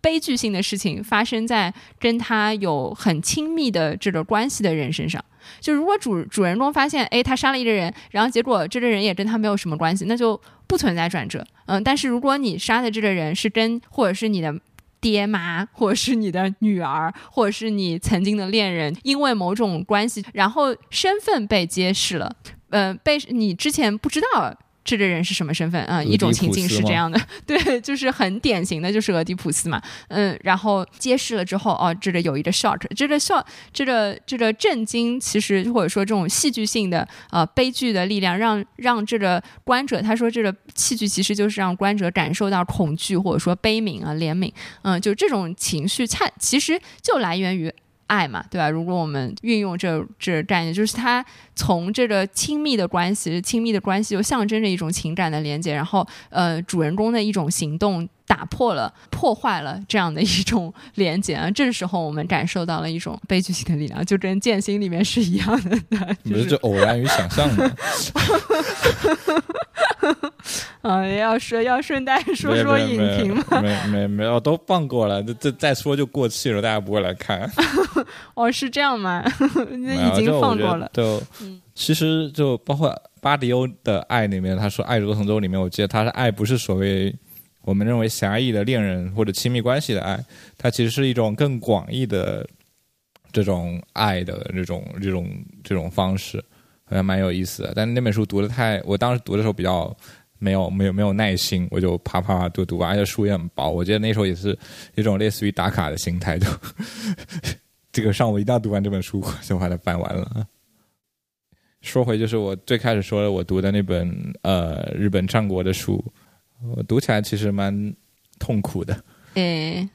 悲剧性的事情发生在跟他有很亲密的这个关系的人身上。就如果主主人公发现，哎，他杀了一个人，然后结果这个人也跟他没有什么关系，那就不存在转折。嗯，但是如果你杀的这个人是跟或者是你的爹妈，或者是你的女儿，或者是你曾经的恋人，因为某种关系，然后身份被揭示了，嗯，被你之前不知道。这个人是什么身份啊？一种情境是这样的，对，就是很典型的，就是俄狄浦斯嘛。嗯，然后揭示了之后，哦，这个有一个 shock，这个 shock，这个这个震惊，其实或者说这种戏剧性的呃悲剧的力量，让让这个观者，他说这个戏剧其实就是让观者感受到恐惧或者说悲悯啊怜悯，嗯，就这种情绪，它其实就来源于。爱嘛，对吧？如果我们运用这这概念，就是它从这个亲密的关系，亲密的关系就象征着一种情感的连接，然后呃，主人公的一种行动打破了、破坏了这样的一种连接啊。这时候我们感受到了一种悲剧性的力量，就跟剑心里面是一样的。你是就偶然与想象的。啊，要说要顺带说说影评吗？没没没有，都放过了。这这再说就过气了，大家不会来看。哦，是这样吗？那已经放过了。就其实就包括巴迪欧的爱里面，他说《爱如同舟》里面，我记得他的爱不是所谓我们认为狭义的恋人或者亲密关系的爱，它其实是一种更广义的这种爱的这种这种这种方式。好像蛮有意思的，但是那本书读的太，我当时读的时候比较没有没有没有耐心，我就啪啪啪读读完，而且书也很薄。我记得那时候也是一种类似于打卡的心态，就 这个上午一定要读完这本书，就把它翻完了。说回就是我最开始说的，我读的那本呃日本战国的书，我读起来其实蛮痛苦的。诶，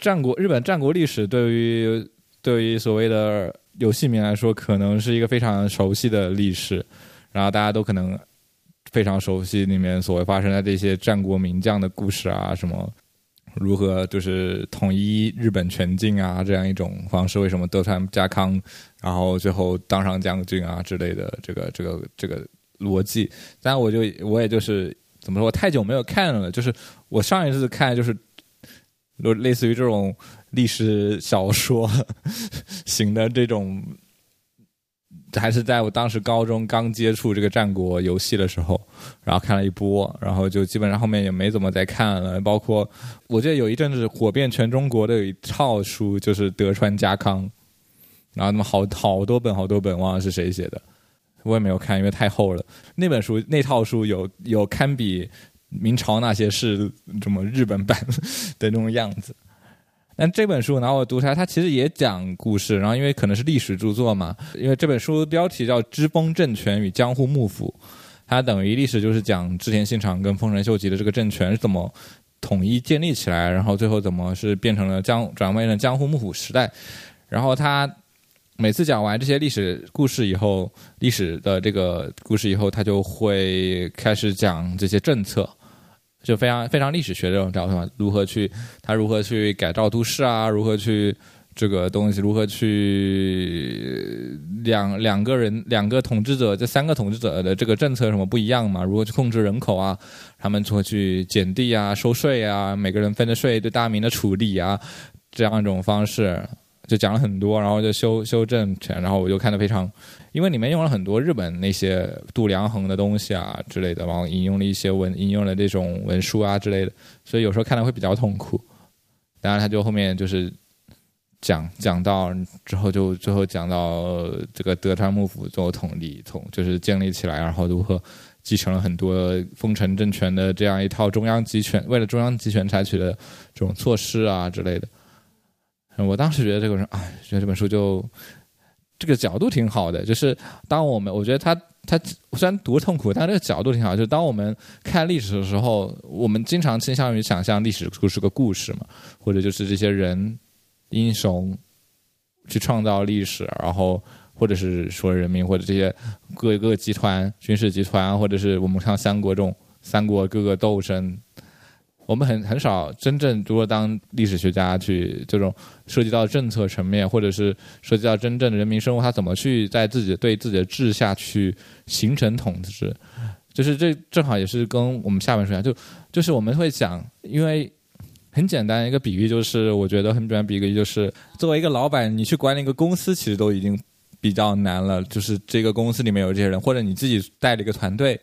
战国日本战国历史对于对于所谓的。游戏迷来说，可能是一个非常熟悉的历史，然后大家都可能非常熟悉里面所谓发生的这些战国名将的故事啊，什么如何就是统一日本全境啊，这样一种方式，为什么德川家康然后最后当上将军啊之类的这个这个这个逻辑。但我就我也就是怎么说，我太久没有看了，就是我上一次看就是类似于这种。历史小说 型的这种，还是在我当时高中刚接触这个战国游戏的时候，然后看了一波，然后就基本上后面也没怎么再看了。包括我记得有一阵子火遍全中国的有一套书，就是德川家康，然后那么好好多本好多本，忘了是谁写的，我也没有看，因为太厚了。那本书那套书有有堪比明朝那些事什么日本版的那种样子。但这本书拿我读出来，它其实也讲故事。然后因为可能是历史著作嘛，因为这本书标题叫《织封政权与江户幕府》，它等于历史就是讲织田信长跟丰臣秀吉的这个政权是怎么统一建立起来，然后最后怎么是变成了江转为了江户幕府时代。然后它每次讲完这些历史故事以后，历史的这个故事以后，他就会开始讲这些政策。就非常非常历史学这种教授嘛，如何去他如何去改造都市啊，如何去这个东西，如何去两两个人、两个统治者、这三个统治者的这个政策什么不一样嘛？如何去控制人口啊？他们如何去减地啊、收税啊？每个人分的税对大明的处理啊？这样一种方式就讲了很多，然后就修修正全，然后我就看得非常，因为里面用了很多日本那些度量衡的东西啊之类的，然后引用了一些文，引用了这种文书啊之类的，所以有时候看的会比较痛苦。当然，他就后面就是。讲讲到之后，就最后讲到这个德川幕府最后统立，统就是建立起来，然后如何继承了很多丰臣政权的这样一套中央集权，为了中央集权采取的这种措施啊之类的。我当时觉得这个人，哎，觉得这本书就这个角度挺好的，就是当我们我觉得他他虽然读痛苦，但这个角度挺好，就当我们看历史的时候，我们经常倾向于想象历史就是个故事嘛，或者就是这些人。英雄去创造历史，然后或者是说人民或者这些各个集团、军事集团，或者是我们像三国这种三国各个斗争，我们很很少真正如果当历史学家去这种涉及到政策层面，或者是涉及到真正的人民生活，他怎么去在自己对自己的治下去形成统治，就是这正好也是跟我们下面说一下，就就是我们会讲，因为。很简单一个比喻，就是我觉得很简单比喻，就是作为一个老板，你去管理一个公司，其实都已经比较难了。就是这个公司里面有这些人，或者你自己带了一个团队，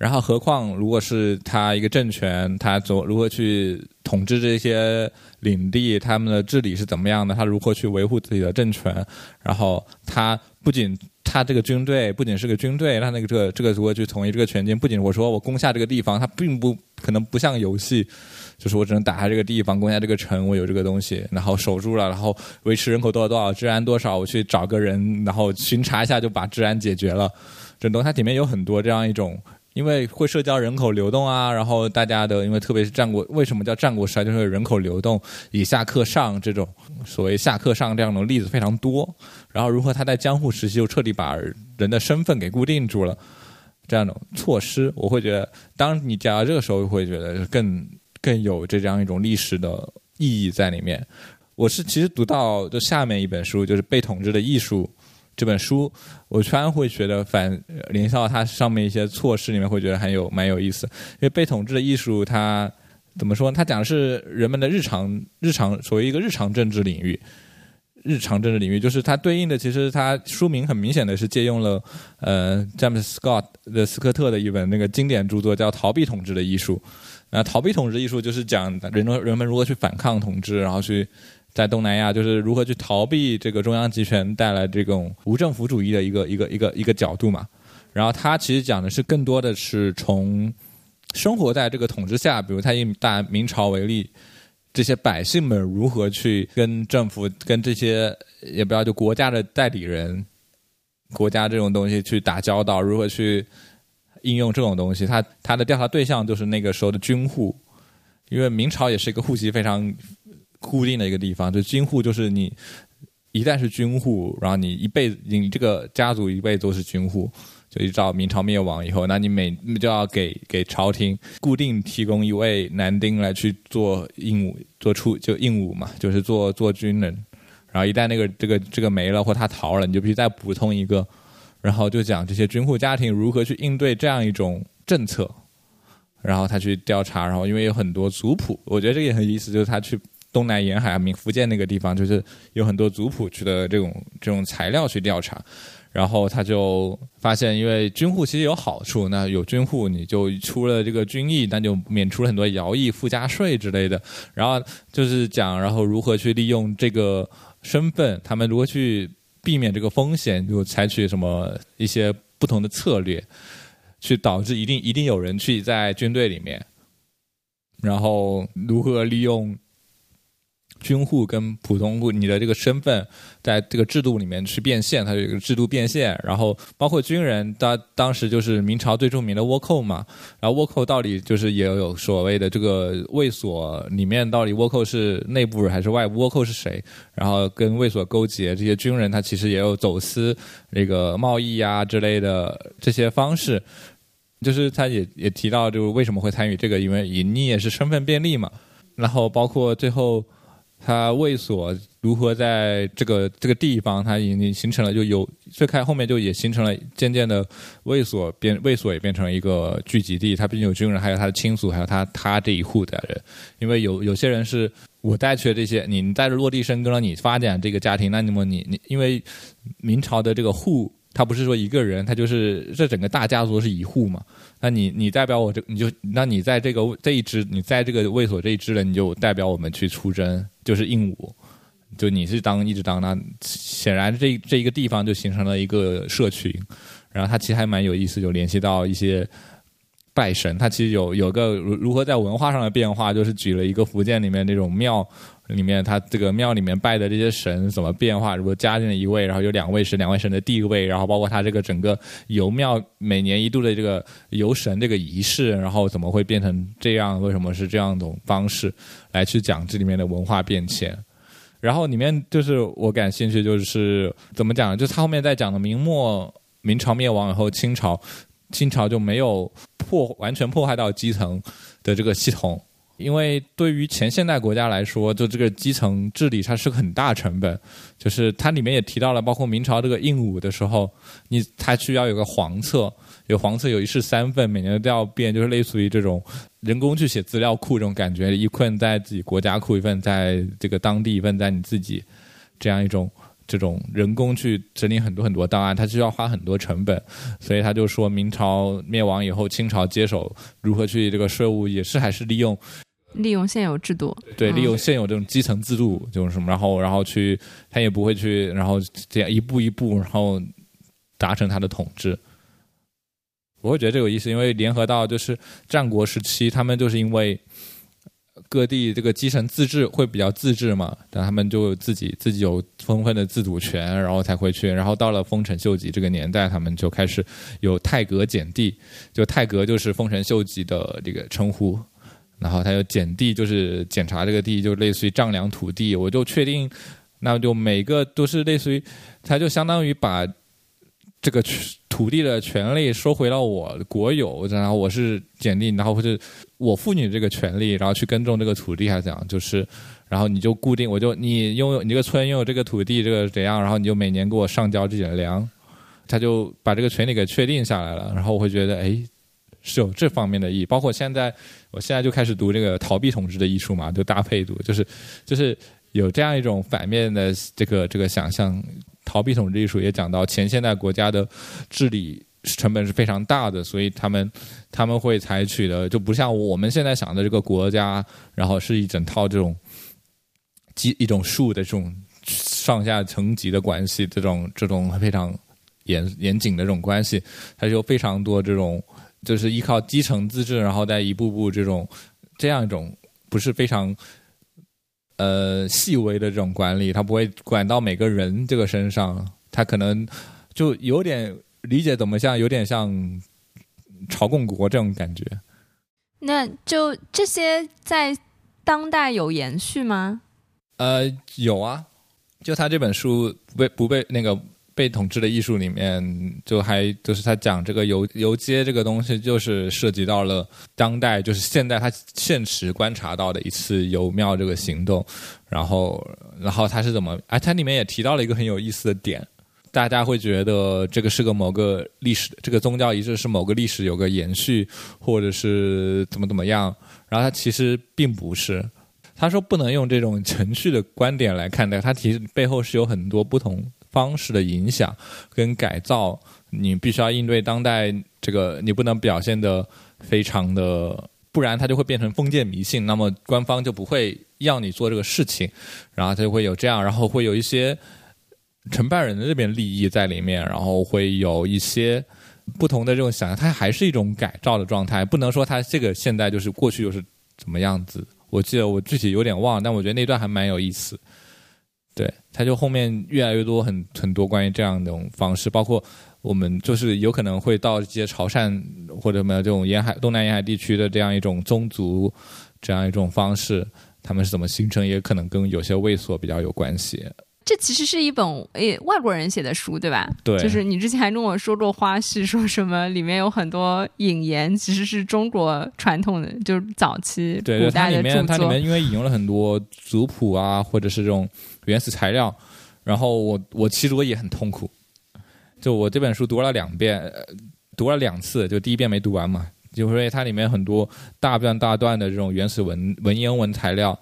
然后何况如果是他一个政权，他怎如何去统治这些领地，他们的治理是怎么样的？他如何去维护自己的政权？然后他不仅他这个军队不仅是个军队，他那个这个这个如何去统一这个全境？不仅我说我攻下这个地方，他并不可能不像游戏。就是我只能打下这个地方，攻下这个城，我有这个东西，然后守住了，然后维持人口多少多少，治安多少，我去找个人，然后巡查一下就把治安解决了。整东它里面有很多这样一种，因为会社交人口流动啊，然后大家的，因为特别是战国，为什么叫战国时代？就是人口流动，以下克上这种所谓下克上这样的例子非常多。然后如何他在江户时期就彻底把人的身份给固定住了，这样的措施，我会觉得，当你讲到这个时候，会觉得更。更有这样一种历史的意义在里面。我是其实读到就下面一本书，就是《被统治的艺术》这本书，我突然会觉得反联想到它上面一些措施里面，会觉得很有蛮有意思。因为《被统治的艺术》它怎么说？它讲的是人们的日常日常，所谓一个日常政治领域。日常政治领域就是它对应的，其实它书名很明显的是借用了呃詹姆斯·斯科特的斯科特的一本那个经典著作，叫《逃避统治的艺术》。那逃避统治艺术就是讲人人们如何去反抗统治，然后去在东南亚就是如何去逃避这个中央集权带来这种无政府主义的一个一个一个一个角度嘛。然后他其实讲的是更多的是从生活在这个统治下，比如他以大明朝为例，这些百姓们如何去跟政府、跟这些也不要就国家的代理人、国家这种东西去打交道，如何去。应用这种东西，他他的调查对象就是那个时候的军户，因为明朝也是一个户籍非常固定的一个地方，就军户就是你一旦是军户，然后你一辈子你这个家族一辈子都是军户，就一直到明朝灭亡以后，那你每就要给给朝廷固定提供一位男丁来去做应武，做出就应武嘛，就是做做军人，然后一旦那个这个这个没了或他逃了，你就必须再补充一个。然后就讲这些军户家庭如何去应对这样一种政策，然后他去调查，然后因为有很多族谱，我觉得这个也很有意思，就是他去东南沿海啊、闽福建那个地方，就是有很多族谱去的这种这种材料去调查，然后他就发现，因为军户其实有好处，那有军户你就出了这个军役，那就免除了很多徭役、附加税之类的，然后就是讲，然后如何去利用这个身份，他们如何去。避免这个风险，就采取什么一些不同的策略，去导致一定一定有人去在军队里面，然后如何利用。军户跟普通户，你的这个身份在这个制度里面去变现，它有一个制度变现。然后包括军人，他当时就是明朝最著名的倭寇嘛。然后倭寇到底就是也有所谓的这个卫所里面，到底倭寇是内部还是外部？倭寇是谁？然后跟卫所勾结，这些军人他其实也有走私那个贸易啊之类的这些方式。就是他也也提到，就是为什么会参与这个，因为隐匿也是身份便利嘛。然后包括最后。他卫所如何在这个这个地方，它已经形成了就有最开后面就也形成了渐渐的卫所变卫所也变成了一个聚集地。他毕竟有军人，还有他的亲属，还有他他这一户的人。因为有有些人是我带去的这些，你带着落地生根了，你发展这个家庭，那那么你你因为明朝的这个户，他不是说一个人，他就是这整个大家族是一户嘛。那你你代表我这你就那你在这个这一支你在这个卫所这一支人，你就代表我们去出征，就是应武。就你是当一直当那，显然这这一个地方就形成了一个社群，然后他其实还蛮有意思，就联系到一些拜神，他其实有有个如如何在文化上的变化，就是举了一个福建里面那种庙里面，它这个庙里面拜的这些神怎么变化，如果加进了一位，然后有两位是两位神的地位，然后包括它这个整个游庙每年一度的这个游神这个仪式，然后怎么会变成这样？为什么是这样一种方式来去讲这里面的文化变迁？然后里面就是我感兴趣，就是怎么讲？就他后面在讲的明末明朝灭亡以后，清朝清朝就没有破完全破坏到基层的这个系统，因为对于前现代国家来说，就这个基层治理它是个很大成本。就是它里面也提到了，包括明朝这个印武的时候，你它需要有个黄册。有黄册有一式三份，每年都要变，就是类似于这种人工去写资料库这种感觉，一份在自己国家库，一份在这个当地，一份在你自己，这样一种这种人工去整理很多很多档案，它需要花很多成本，所以他就说明朝灭亡以后，清朝接手如何去这个税务，也是还是利用利用现有制度，对，利用现有这种基层制度，就是什么，然后然后去他也不会去，然后这样一步一步，然后达成他的统治。我会觉得这有意思，因为联合到就是战国时期，他们就是因为各地这个基层自治会比较自治嘛，但他们就自己自己有充分的自主权，然后才会去。然后到了丰臣秀吉这个年代，他们就开始有太阁检地，就太阁就是丰臣秀吉的这个称呼，然后他有检地，就是检查这个地，就类似于丈量土地。我就确定，那就每个都是类似于，他就相当于把。这个土地的权利收回到我国有，然后我是检定，然后或者我赋予这个权利，然后去耕种这个土地，还是怎样？就是，然后你就固定，我就你拥有你这个村拥有这个土地，这个怎样？然后你就每年给我上交这点粮，他就把这个权利给确定下来了。然后我会觉得，哎，是有这方面的意义。包括现在，我现在就开始读这个逃避统治的艺术嘛，就搭配读，就是就是有这样一种反面的这个这个想象。逃避统治艺术也讲到前现代国家的治理成本是非常大的，所以他们他们会采取的就不像我们现在想的这个国家，然后是一整套这种基一种树的这种上下层级的关系，这种这种非常严严谨的这种关系，它就非常多这种就是依靠基层自治，然后再一步步这种这样一种不是非常。呃，细微的这种管理，他不会管到每个人这个身上，他可能就有点理解怎么像，有点像朝贡国这种感觉。那就这些在当代有延续吗？呃，有啊，就他这本书被不被那个。被统治的艺术里面，就还就是他讲这个游游街这个东西，就是涉及到了当代，就是现在他现实观察到的一次游庙这个行动。然后，然后他是怎么？哎，他里面也提到了一个很有意思的点，大家会觉得这个是个某个历史，这个宗教仪式是某个历史有个延续，或者是怎么怎么样。然后他其实并不是，他说不能用这种程序的观点来看待，他其实背后是有很多不同。方式的影响跟改造，你必须要应对当代这个，你不能表现的非常的，不然它就会变成封建迷信，那么官方就不会要你做这个事情，然后它就会有这样，然后会有一些承办人的这边利益在里面，然后会有一些不同的这种想象，它还是一种改造的状态，不能说它这个现在就是过去又是怎么样子。我记得我具体有点忘，但我觉得那段还蛮有意思。对，他就后面越来越多很很多关于这样的方式，包括我们就是有可能会到一些潮汕或者什么这种沿海东南沿海地区的这样一种宗族，这样一种方式，他们是怎么形成，也可能跟有些卫所比较有关系。这其实是一本诶外国人写的书，对吧？对，就是你之前还跟我说过花絮，说什么里面有很多引言，其实是中国传统的，就是早期对古代的它里面它里。面因为引用了很多族谱啊，或者是这种原始材料，然后我我其实我也很痛苦，就我这本书读了两遍，读了两次，就第一遍没读完嘛，就是因为它里面很多大段大段的这种原始文文言文材料，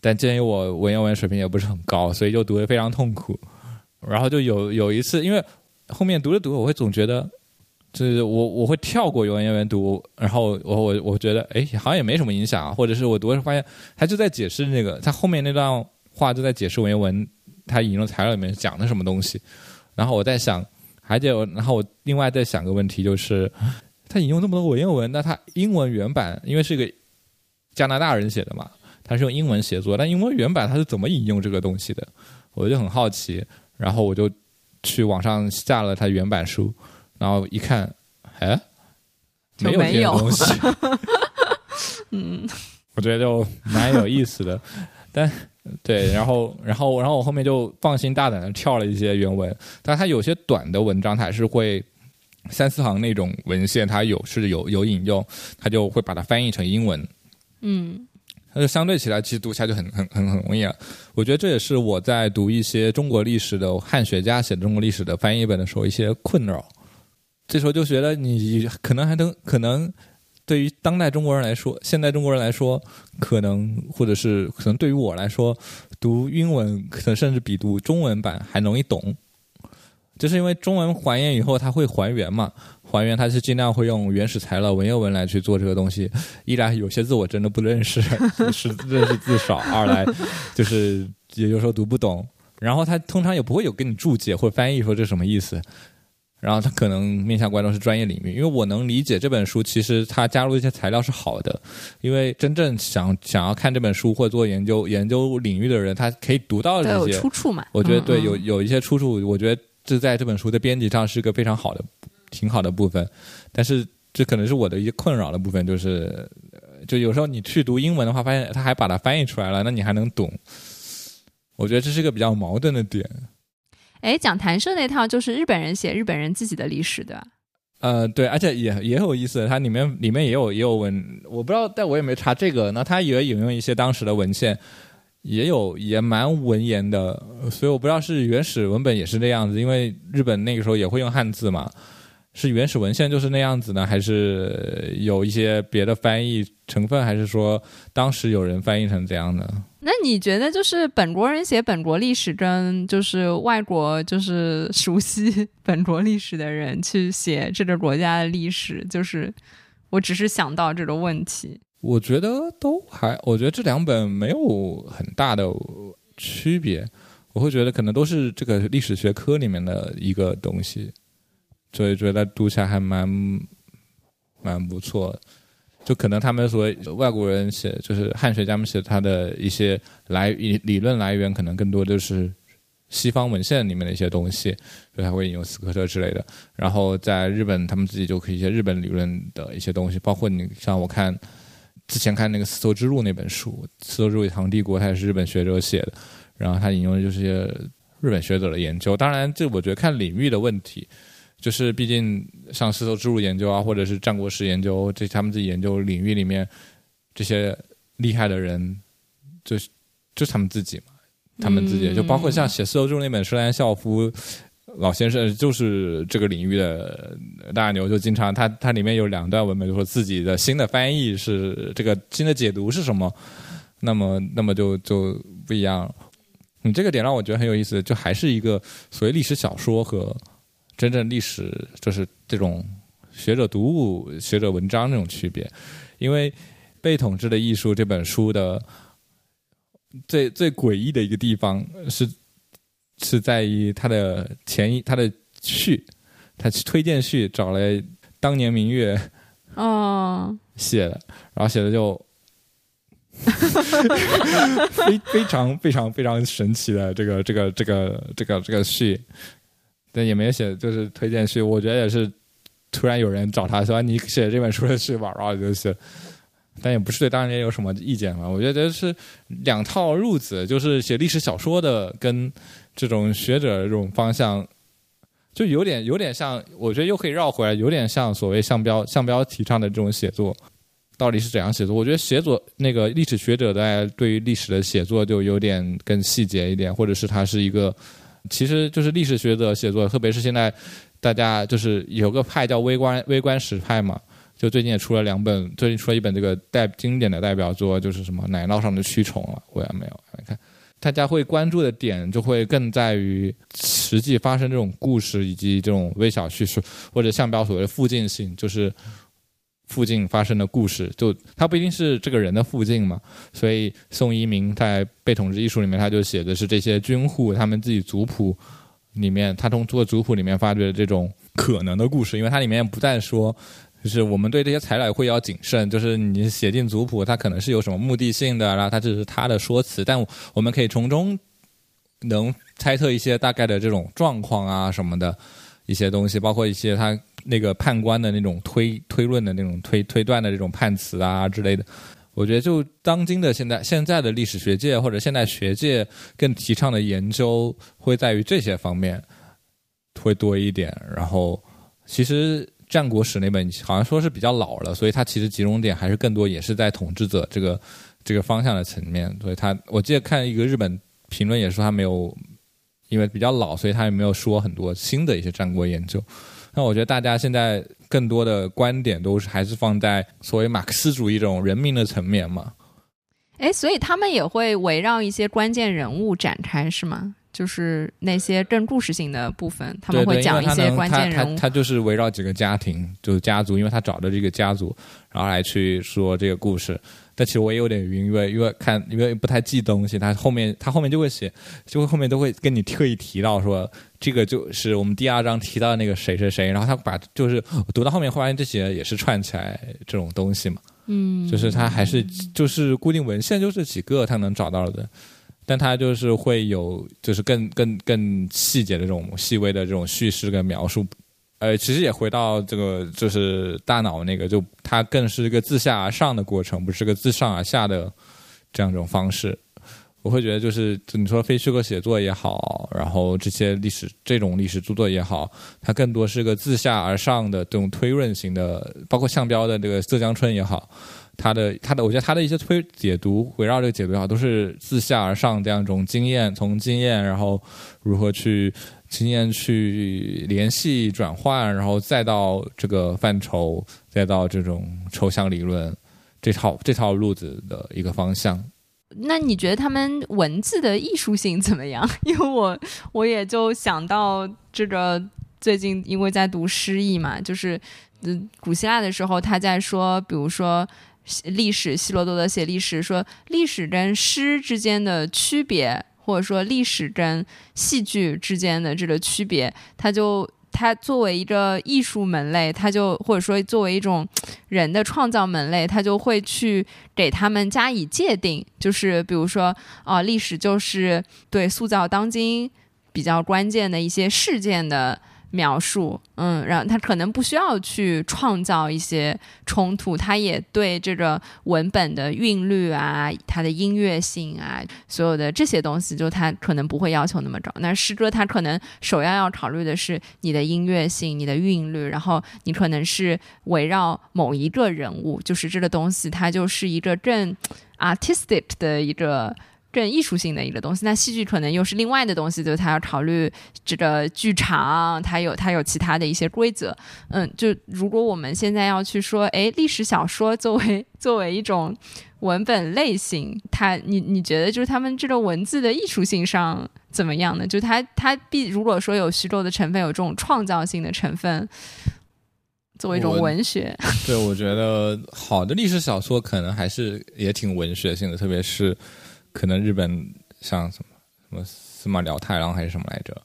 但鉴于我文言文水平也不是很高，所以就读得非常痛苦。然后就有有一次，因为后面读着读着，我会总觉得，就是我我会跳过文言文读，然后我我我觉得，哎，好像也没什么影响，或者是我读着发现他就在解释那个，他后面那段话就在解释文言文他引用材料里面讲的什么东西，然后我在想，还得有，然后我另外在想个问题，就是他引用那么多文言文，那他英文原版因为是个加拿大人写的嘛，他是用英文写作，但英文原版他是怎么引用这个东西的？我就很好奇，然后我就去网上下了他原版书，然后一看，哎，没有这些东西，嗯，我觉得就蛮有意思的。但对，然后然后然后我后面就放心大胆的跳了一些原文，但它有些短的文章，它还是会三四行那种文献，它有是有有引用，它就会把它翻译成英文。嗯它就相对起来，其实读起来就很很很很容易了。我觉得这也是我在读一些中国历史的汉学家写的中国历史的翻译本的时候一些困扰。这时候就觉得你可能还能可能对于当代中国人来说，现代中国人来说，可能或者是可能对于我来说，读英文可能甚至比读中文版还容易懂。就是因为中文还原以后，它会还原嘛，还原它是尽量会用原始材料文言文来去做这个东西。一来有些字我真的不认识，是认识字少；二来就是也有时候读不懂。然后他通常也不会有给你注解或翻译说这什么意思。然后他可能面向观众是专业领域，因为我能理解这本书其实他加入一些材料是好的，因为真正想想要看这本书或做研究研究领域的人，他可以读到这些出处嘛。我觉得对，嗯有有一些出处，我觉得这在这本书的编辑上是个非常好的、挺好的部分。但是这可能是我的一些困扰的部分，就是呃就有时候你去读英文的话，发现他还把它翻译出来了，那你还能懂？我觉得这是一个比较矛盾的点。哎，讲弹射那套就是日本人写日本人自己的历史，对吧？呃，对，而且也也有意思，它里面里面也有也有文，我不知道，但我也没查这个。那它也引用一些当时的文献，也有也蛮文言的，所以我不知道是原始文本也是那样子，因为日本那个时候也会用汉字嘛，是原始文献就是那样子呢，还是有一些别的翻译成分，还是说当时有人翻译成这样的？那你觉得就是本国人写本国历史，跟就是外国就是熟悉本国历史的人去写这个国家的历史，就是我只是想到这个问题。我觉得都还，我觉得这两本没有很大的区别，我会觉得可能都是这个历史学科里面的一个东西，所以觉得读起来还蛮蛮不错的。就可能他们所谓外国人写，就是汉学家们写他的一些来理论来源，可能更多就是西方文献里面的一些东西，所以他会引用斯科特之类的。然后在日本，他们自己就可以一些日本理论的一些东西，包括你像我看之前看那个《丝绸之路》那本书，《丝绸之路与唐帝国》，它也是日本学者写的，然后他引用的就是一些日本学者的研究。当然，这我觉得看领域的问题，就是毕竟像丝绸之路研究啊，或者是战国史研究，这他们自己研究领域里面这些厉害的人，就是就是他们自己嘛，他们自己、嗯就包括像写丝绸之路那本施兰孝夫。老先生就是这个领域的大牛，就经常他他里面有两段文本，就说自己的新的翻译是这个新的解读是什么，那么那么就就不一样了。你这个点让我觉得很有意思，就还是一个所谓历史小说和真正历史就是这种学者读物、学者文章那种区别。因为《被统治的艺术》这本书的最最诡异的一个地方是是在于它的前一它的序，它推荐序找了当年明月哦，写的，然后写的就 非非常非常非常神奇的这个这个这个这个这个序，但也没写就是推荐序，我觉得也是突然有人找他说你写这本书的序吧，然后就写，但也不是对当年有什么意见嘛。我觉得是两套路子，就是写历史小说的跟这种学者这种方向，就有点有点像，我觉得又可以绕回来，有点像所谓向标向标提倡的这种写作。到底是怎样写作？我觉得写作那个历史学者在对于历史的写作就有点更细节一点，或者是他是一个，其实就是历史学者写作，特别是现在大家就是有个派叫微观微观史派嘛，就最近也出了两本，最近出了一本这个代经典的代表作，就是什么奶酪上的蛆虫了，我也没有看。大家会关注的点就会更在于实际发生这种故事，以及这种微小叙述或者像标所谓的附近性，就是。附近发生的故事，就他不一定是这个人的附近嘛，所以宋一鸣在《被统治艺术》里面，他就写的是这些军户他们自己族谱里面，他从做族谱里面发掘的这种可能的故事，因为它里面不再说，就是我们对这些材料会要谨慎，就是你写进族谱，它可能是有什么目的性的，然后它只是他的说辞，但我们可以从中能猜测一些大概的这种状况啊什么的一些东西，包括一些他。那个判官的那种推推论的那种推推断的这种判词啊之类的，我觉得就当今的现在现在的历史学界或者现代学界更提倡的研究会在于这些方面会多一点。然后其实战国史那本好像说是比较老了，所以它其实集中点还是更多也是在统治者这个这个方向的层面。所以他我记得看一个日本评论也说他没有因为比较老，所以他也没有说很多新的一些战国研究。那我觉得大家现在更多的观点都是还是放在所谓马克思主义这种人民的层面嘛？哎，所以他们也会围绕一些关键人物展开是吗？就是那些更故事性的部分，他们会讲一些关键人物。他就是围绕几个家庭，就是家族，因为他找的这个家族，然后来去说这个故事。但其实我也有点晕，因为因为看因为不太记东西，他后面他后面就会写，就会后面都会跟你特意提到说，这个就是我们第二章提到的那个谁谁谁，然后他把就是读到后面发现这些也是串起来这种东西嘛，嗯，就是他还是就是固定文献就这几个他能找到的，但他就是会有就是更更更细节的这种细微的这种叙事跟描述。呃，其实也回到这个，就是大脑那个，就它更是一个自下而上的过程，不是个自上而下的这样一种方式。我会觉得，就是你说非虚构写作也好，然后这些历史这种历史著作也好，它更多是个自下而上的这种推论型的，包括项标的这个《浙江春》也好，它的它的，我觉得它的一些推解读，围绕这个解读也好，都是自下而上这样一种经验，从经验，然后如何去。经验去联系转换，然后再到这个范畴，再到这种抽象理论，这套这套路子的一个方向。那你觉得他们文字的艺术性怎么样？因为我我也就想到这个，最近因为在读诗意嘛，就是嗯，古希腊的时候他在说，比如说历史，希罗多德写历史，说历史跟诗之间的区别。或者说历史跟戏剧之间的这个区别，它就它作为一个艺术门类，它就或者说作为一种人的创造门类，它就会去给他们加以界定。就是比如说，啊，历史就是对塑造当今比较关键的一些事件的。描述，嗯，然后他可能不需要去创造一些冲突，他也对这个文本的韵律啊，它的音乐性啊，所有的这些东西，就他可能不会要求那么高。那诗歌他可能首要要考虑的是你的音乐性、你的韵律，然后你可能是围绕某一个人物，就是这个东西，它就是一个更 artistic 的一个。更艺术性的一个东西，那戏剧可能又是另外的东西，就是他要考虑这个剧场，它有它有其他的一些规则。嗯，就如果我们现在要去说，哎，历史小说作为 作为一种文本类型，它你你觉得就是他们这个文字的艺术性上怎么样呢？就它它必如果说有虚构的成分，有这种创造性的成分，作为一种文学，对我觉得好的历史小说可能还是也挺文学性的，特别是。可能日本像什么什么司马辽太郎还是什么来着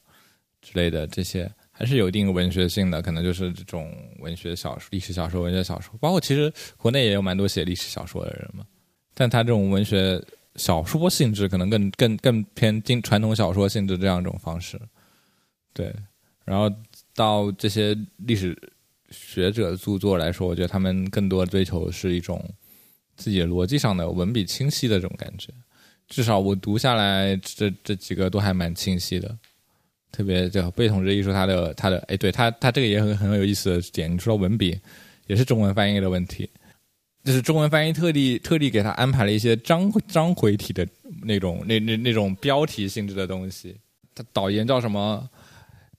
之类的，这些还是有一定文学性的。可能就是这种文学小说、历史小说、文学小说，包括其实国内也有蛮多写历史小说的人嘛。但他这种文学小说性质，可能更更更偏经传统小说性质这样一种方式。对，然后到这些历史学者著作来说，我觉得他们更多追求是一种自己逻辑上的文笔清晰的这种感觉。至少我读下来，这这几个都还蛮清晰的。特别叫被统治艺术，他的他的哎，对他他这个也很很有意思的点。你说文笔也是中文翻译的问题，就是中文翻译特地特地给他安排了一些章章回体的那种那那那种标题性质的东西。他导言叫什么？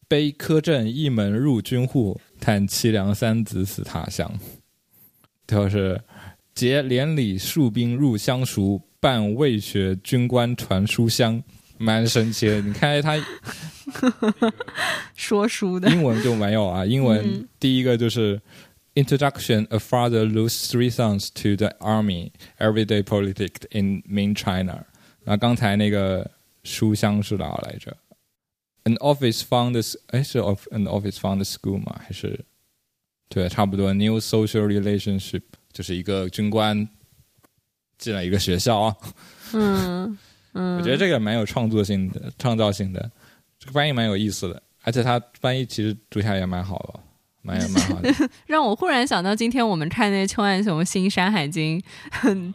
悲苛镇一门入军户，叹凄凉三子死他乡。就是结连理戍兵入乡熟，伴未学军官传书香。蛮神奇的，你看他说书的英文就没有啊。英文第一个就是 Introduction: A father loses three sons to the army. Everyday politics in Main China. 那刚才那个书香是哪来着？An office found s 哎是 of an office found school 吗？还是对，差不多。New social relationship 就是一个军官进了一个学校啊。嗯。嗯，我觉得这个蛮有创作性的、创造性的，这个翻译蛮有意思的，而且它翻译其实读起来也蛮好的，蛮蛮好的。让我忽然想到，今天我们看那邱万雄新《山海经》，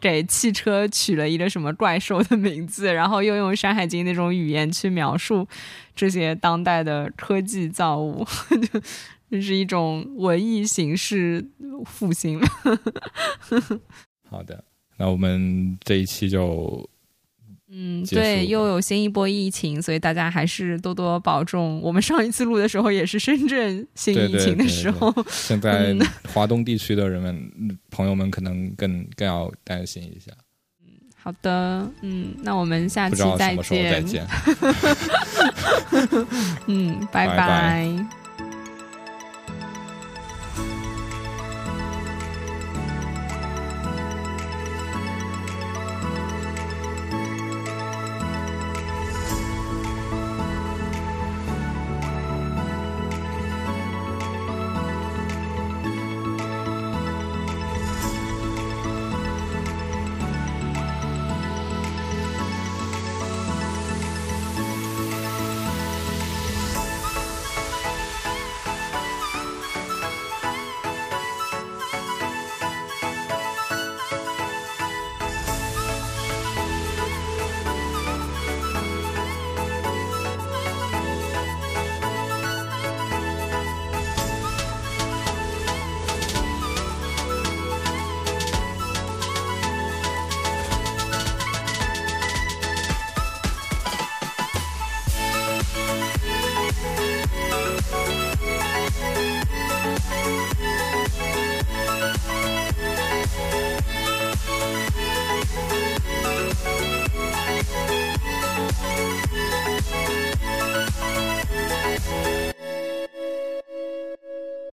给汽车取了一个什么怪兽的名字，然后又用《山海经》那种语言去描述这些当代的科技造物，这是一种文艺形式复兴。好的，那我们这一期就，嗯，对，又有新一波疫情，所以大家还是多多保重。我们上一次录的时候也是深圳新疫情的时候，现在华东地区的人们朋友们可能更更要担心一下。好的，嗯，那我们下期再见。再见。嗯，拜拜。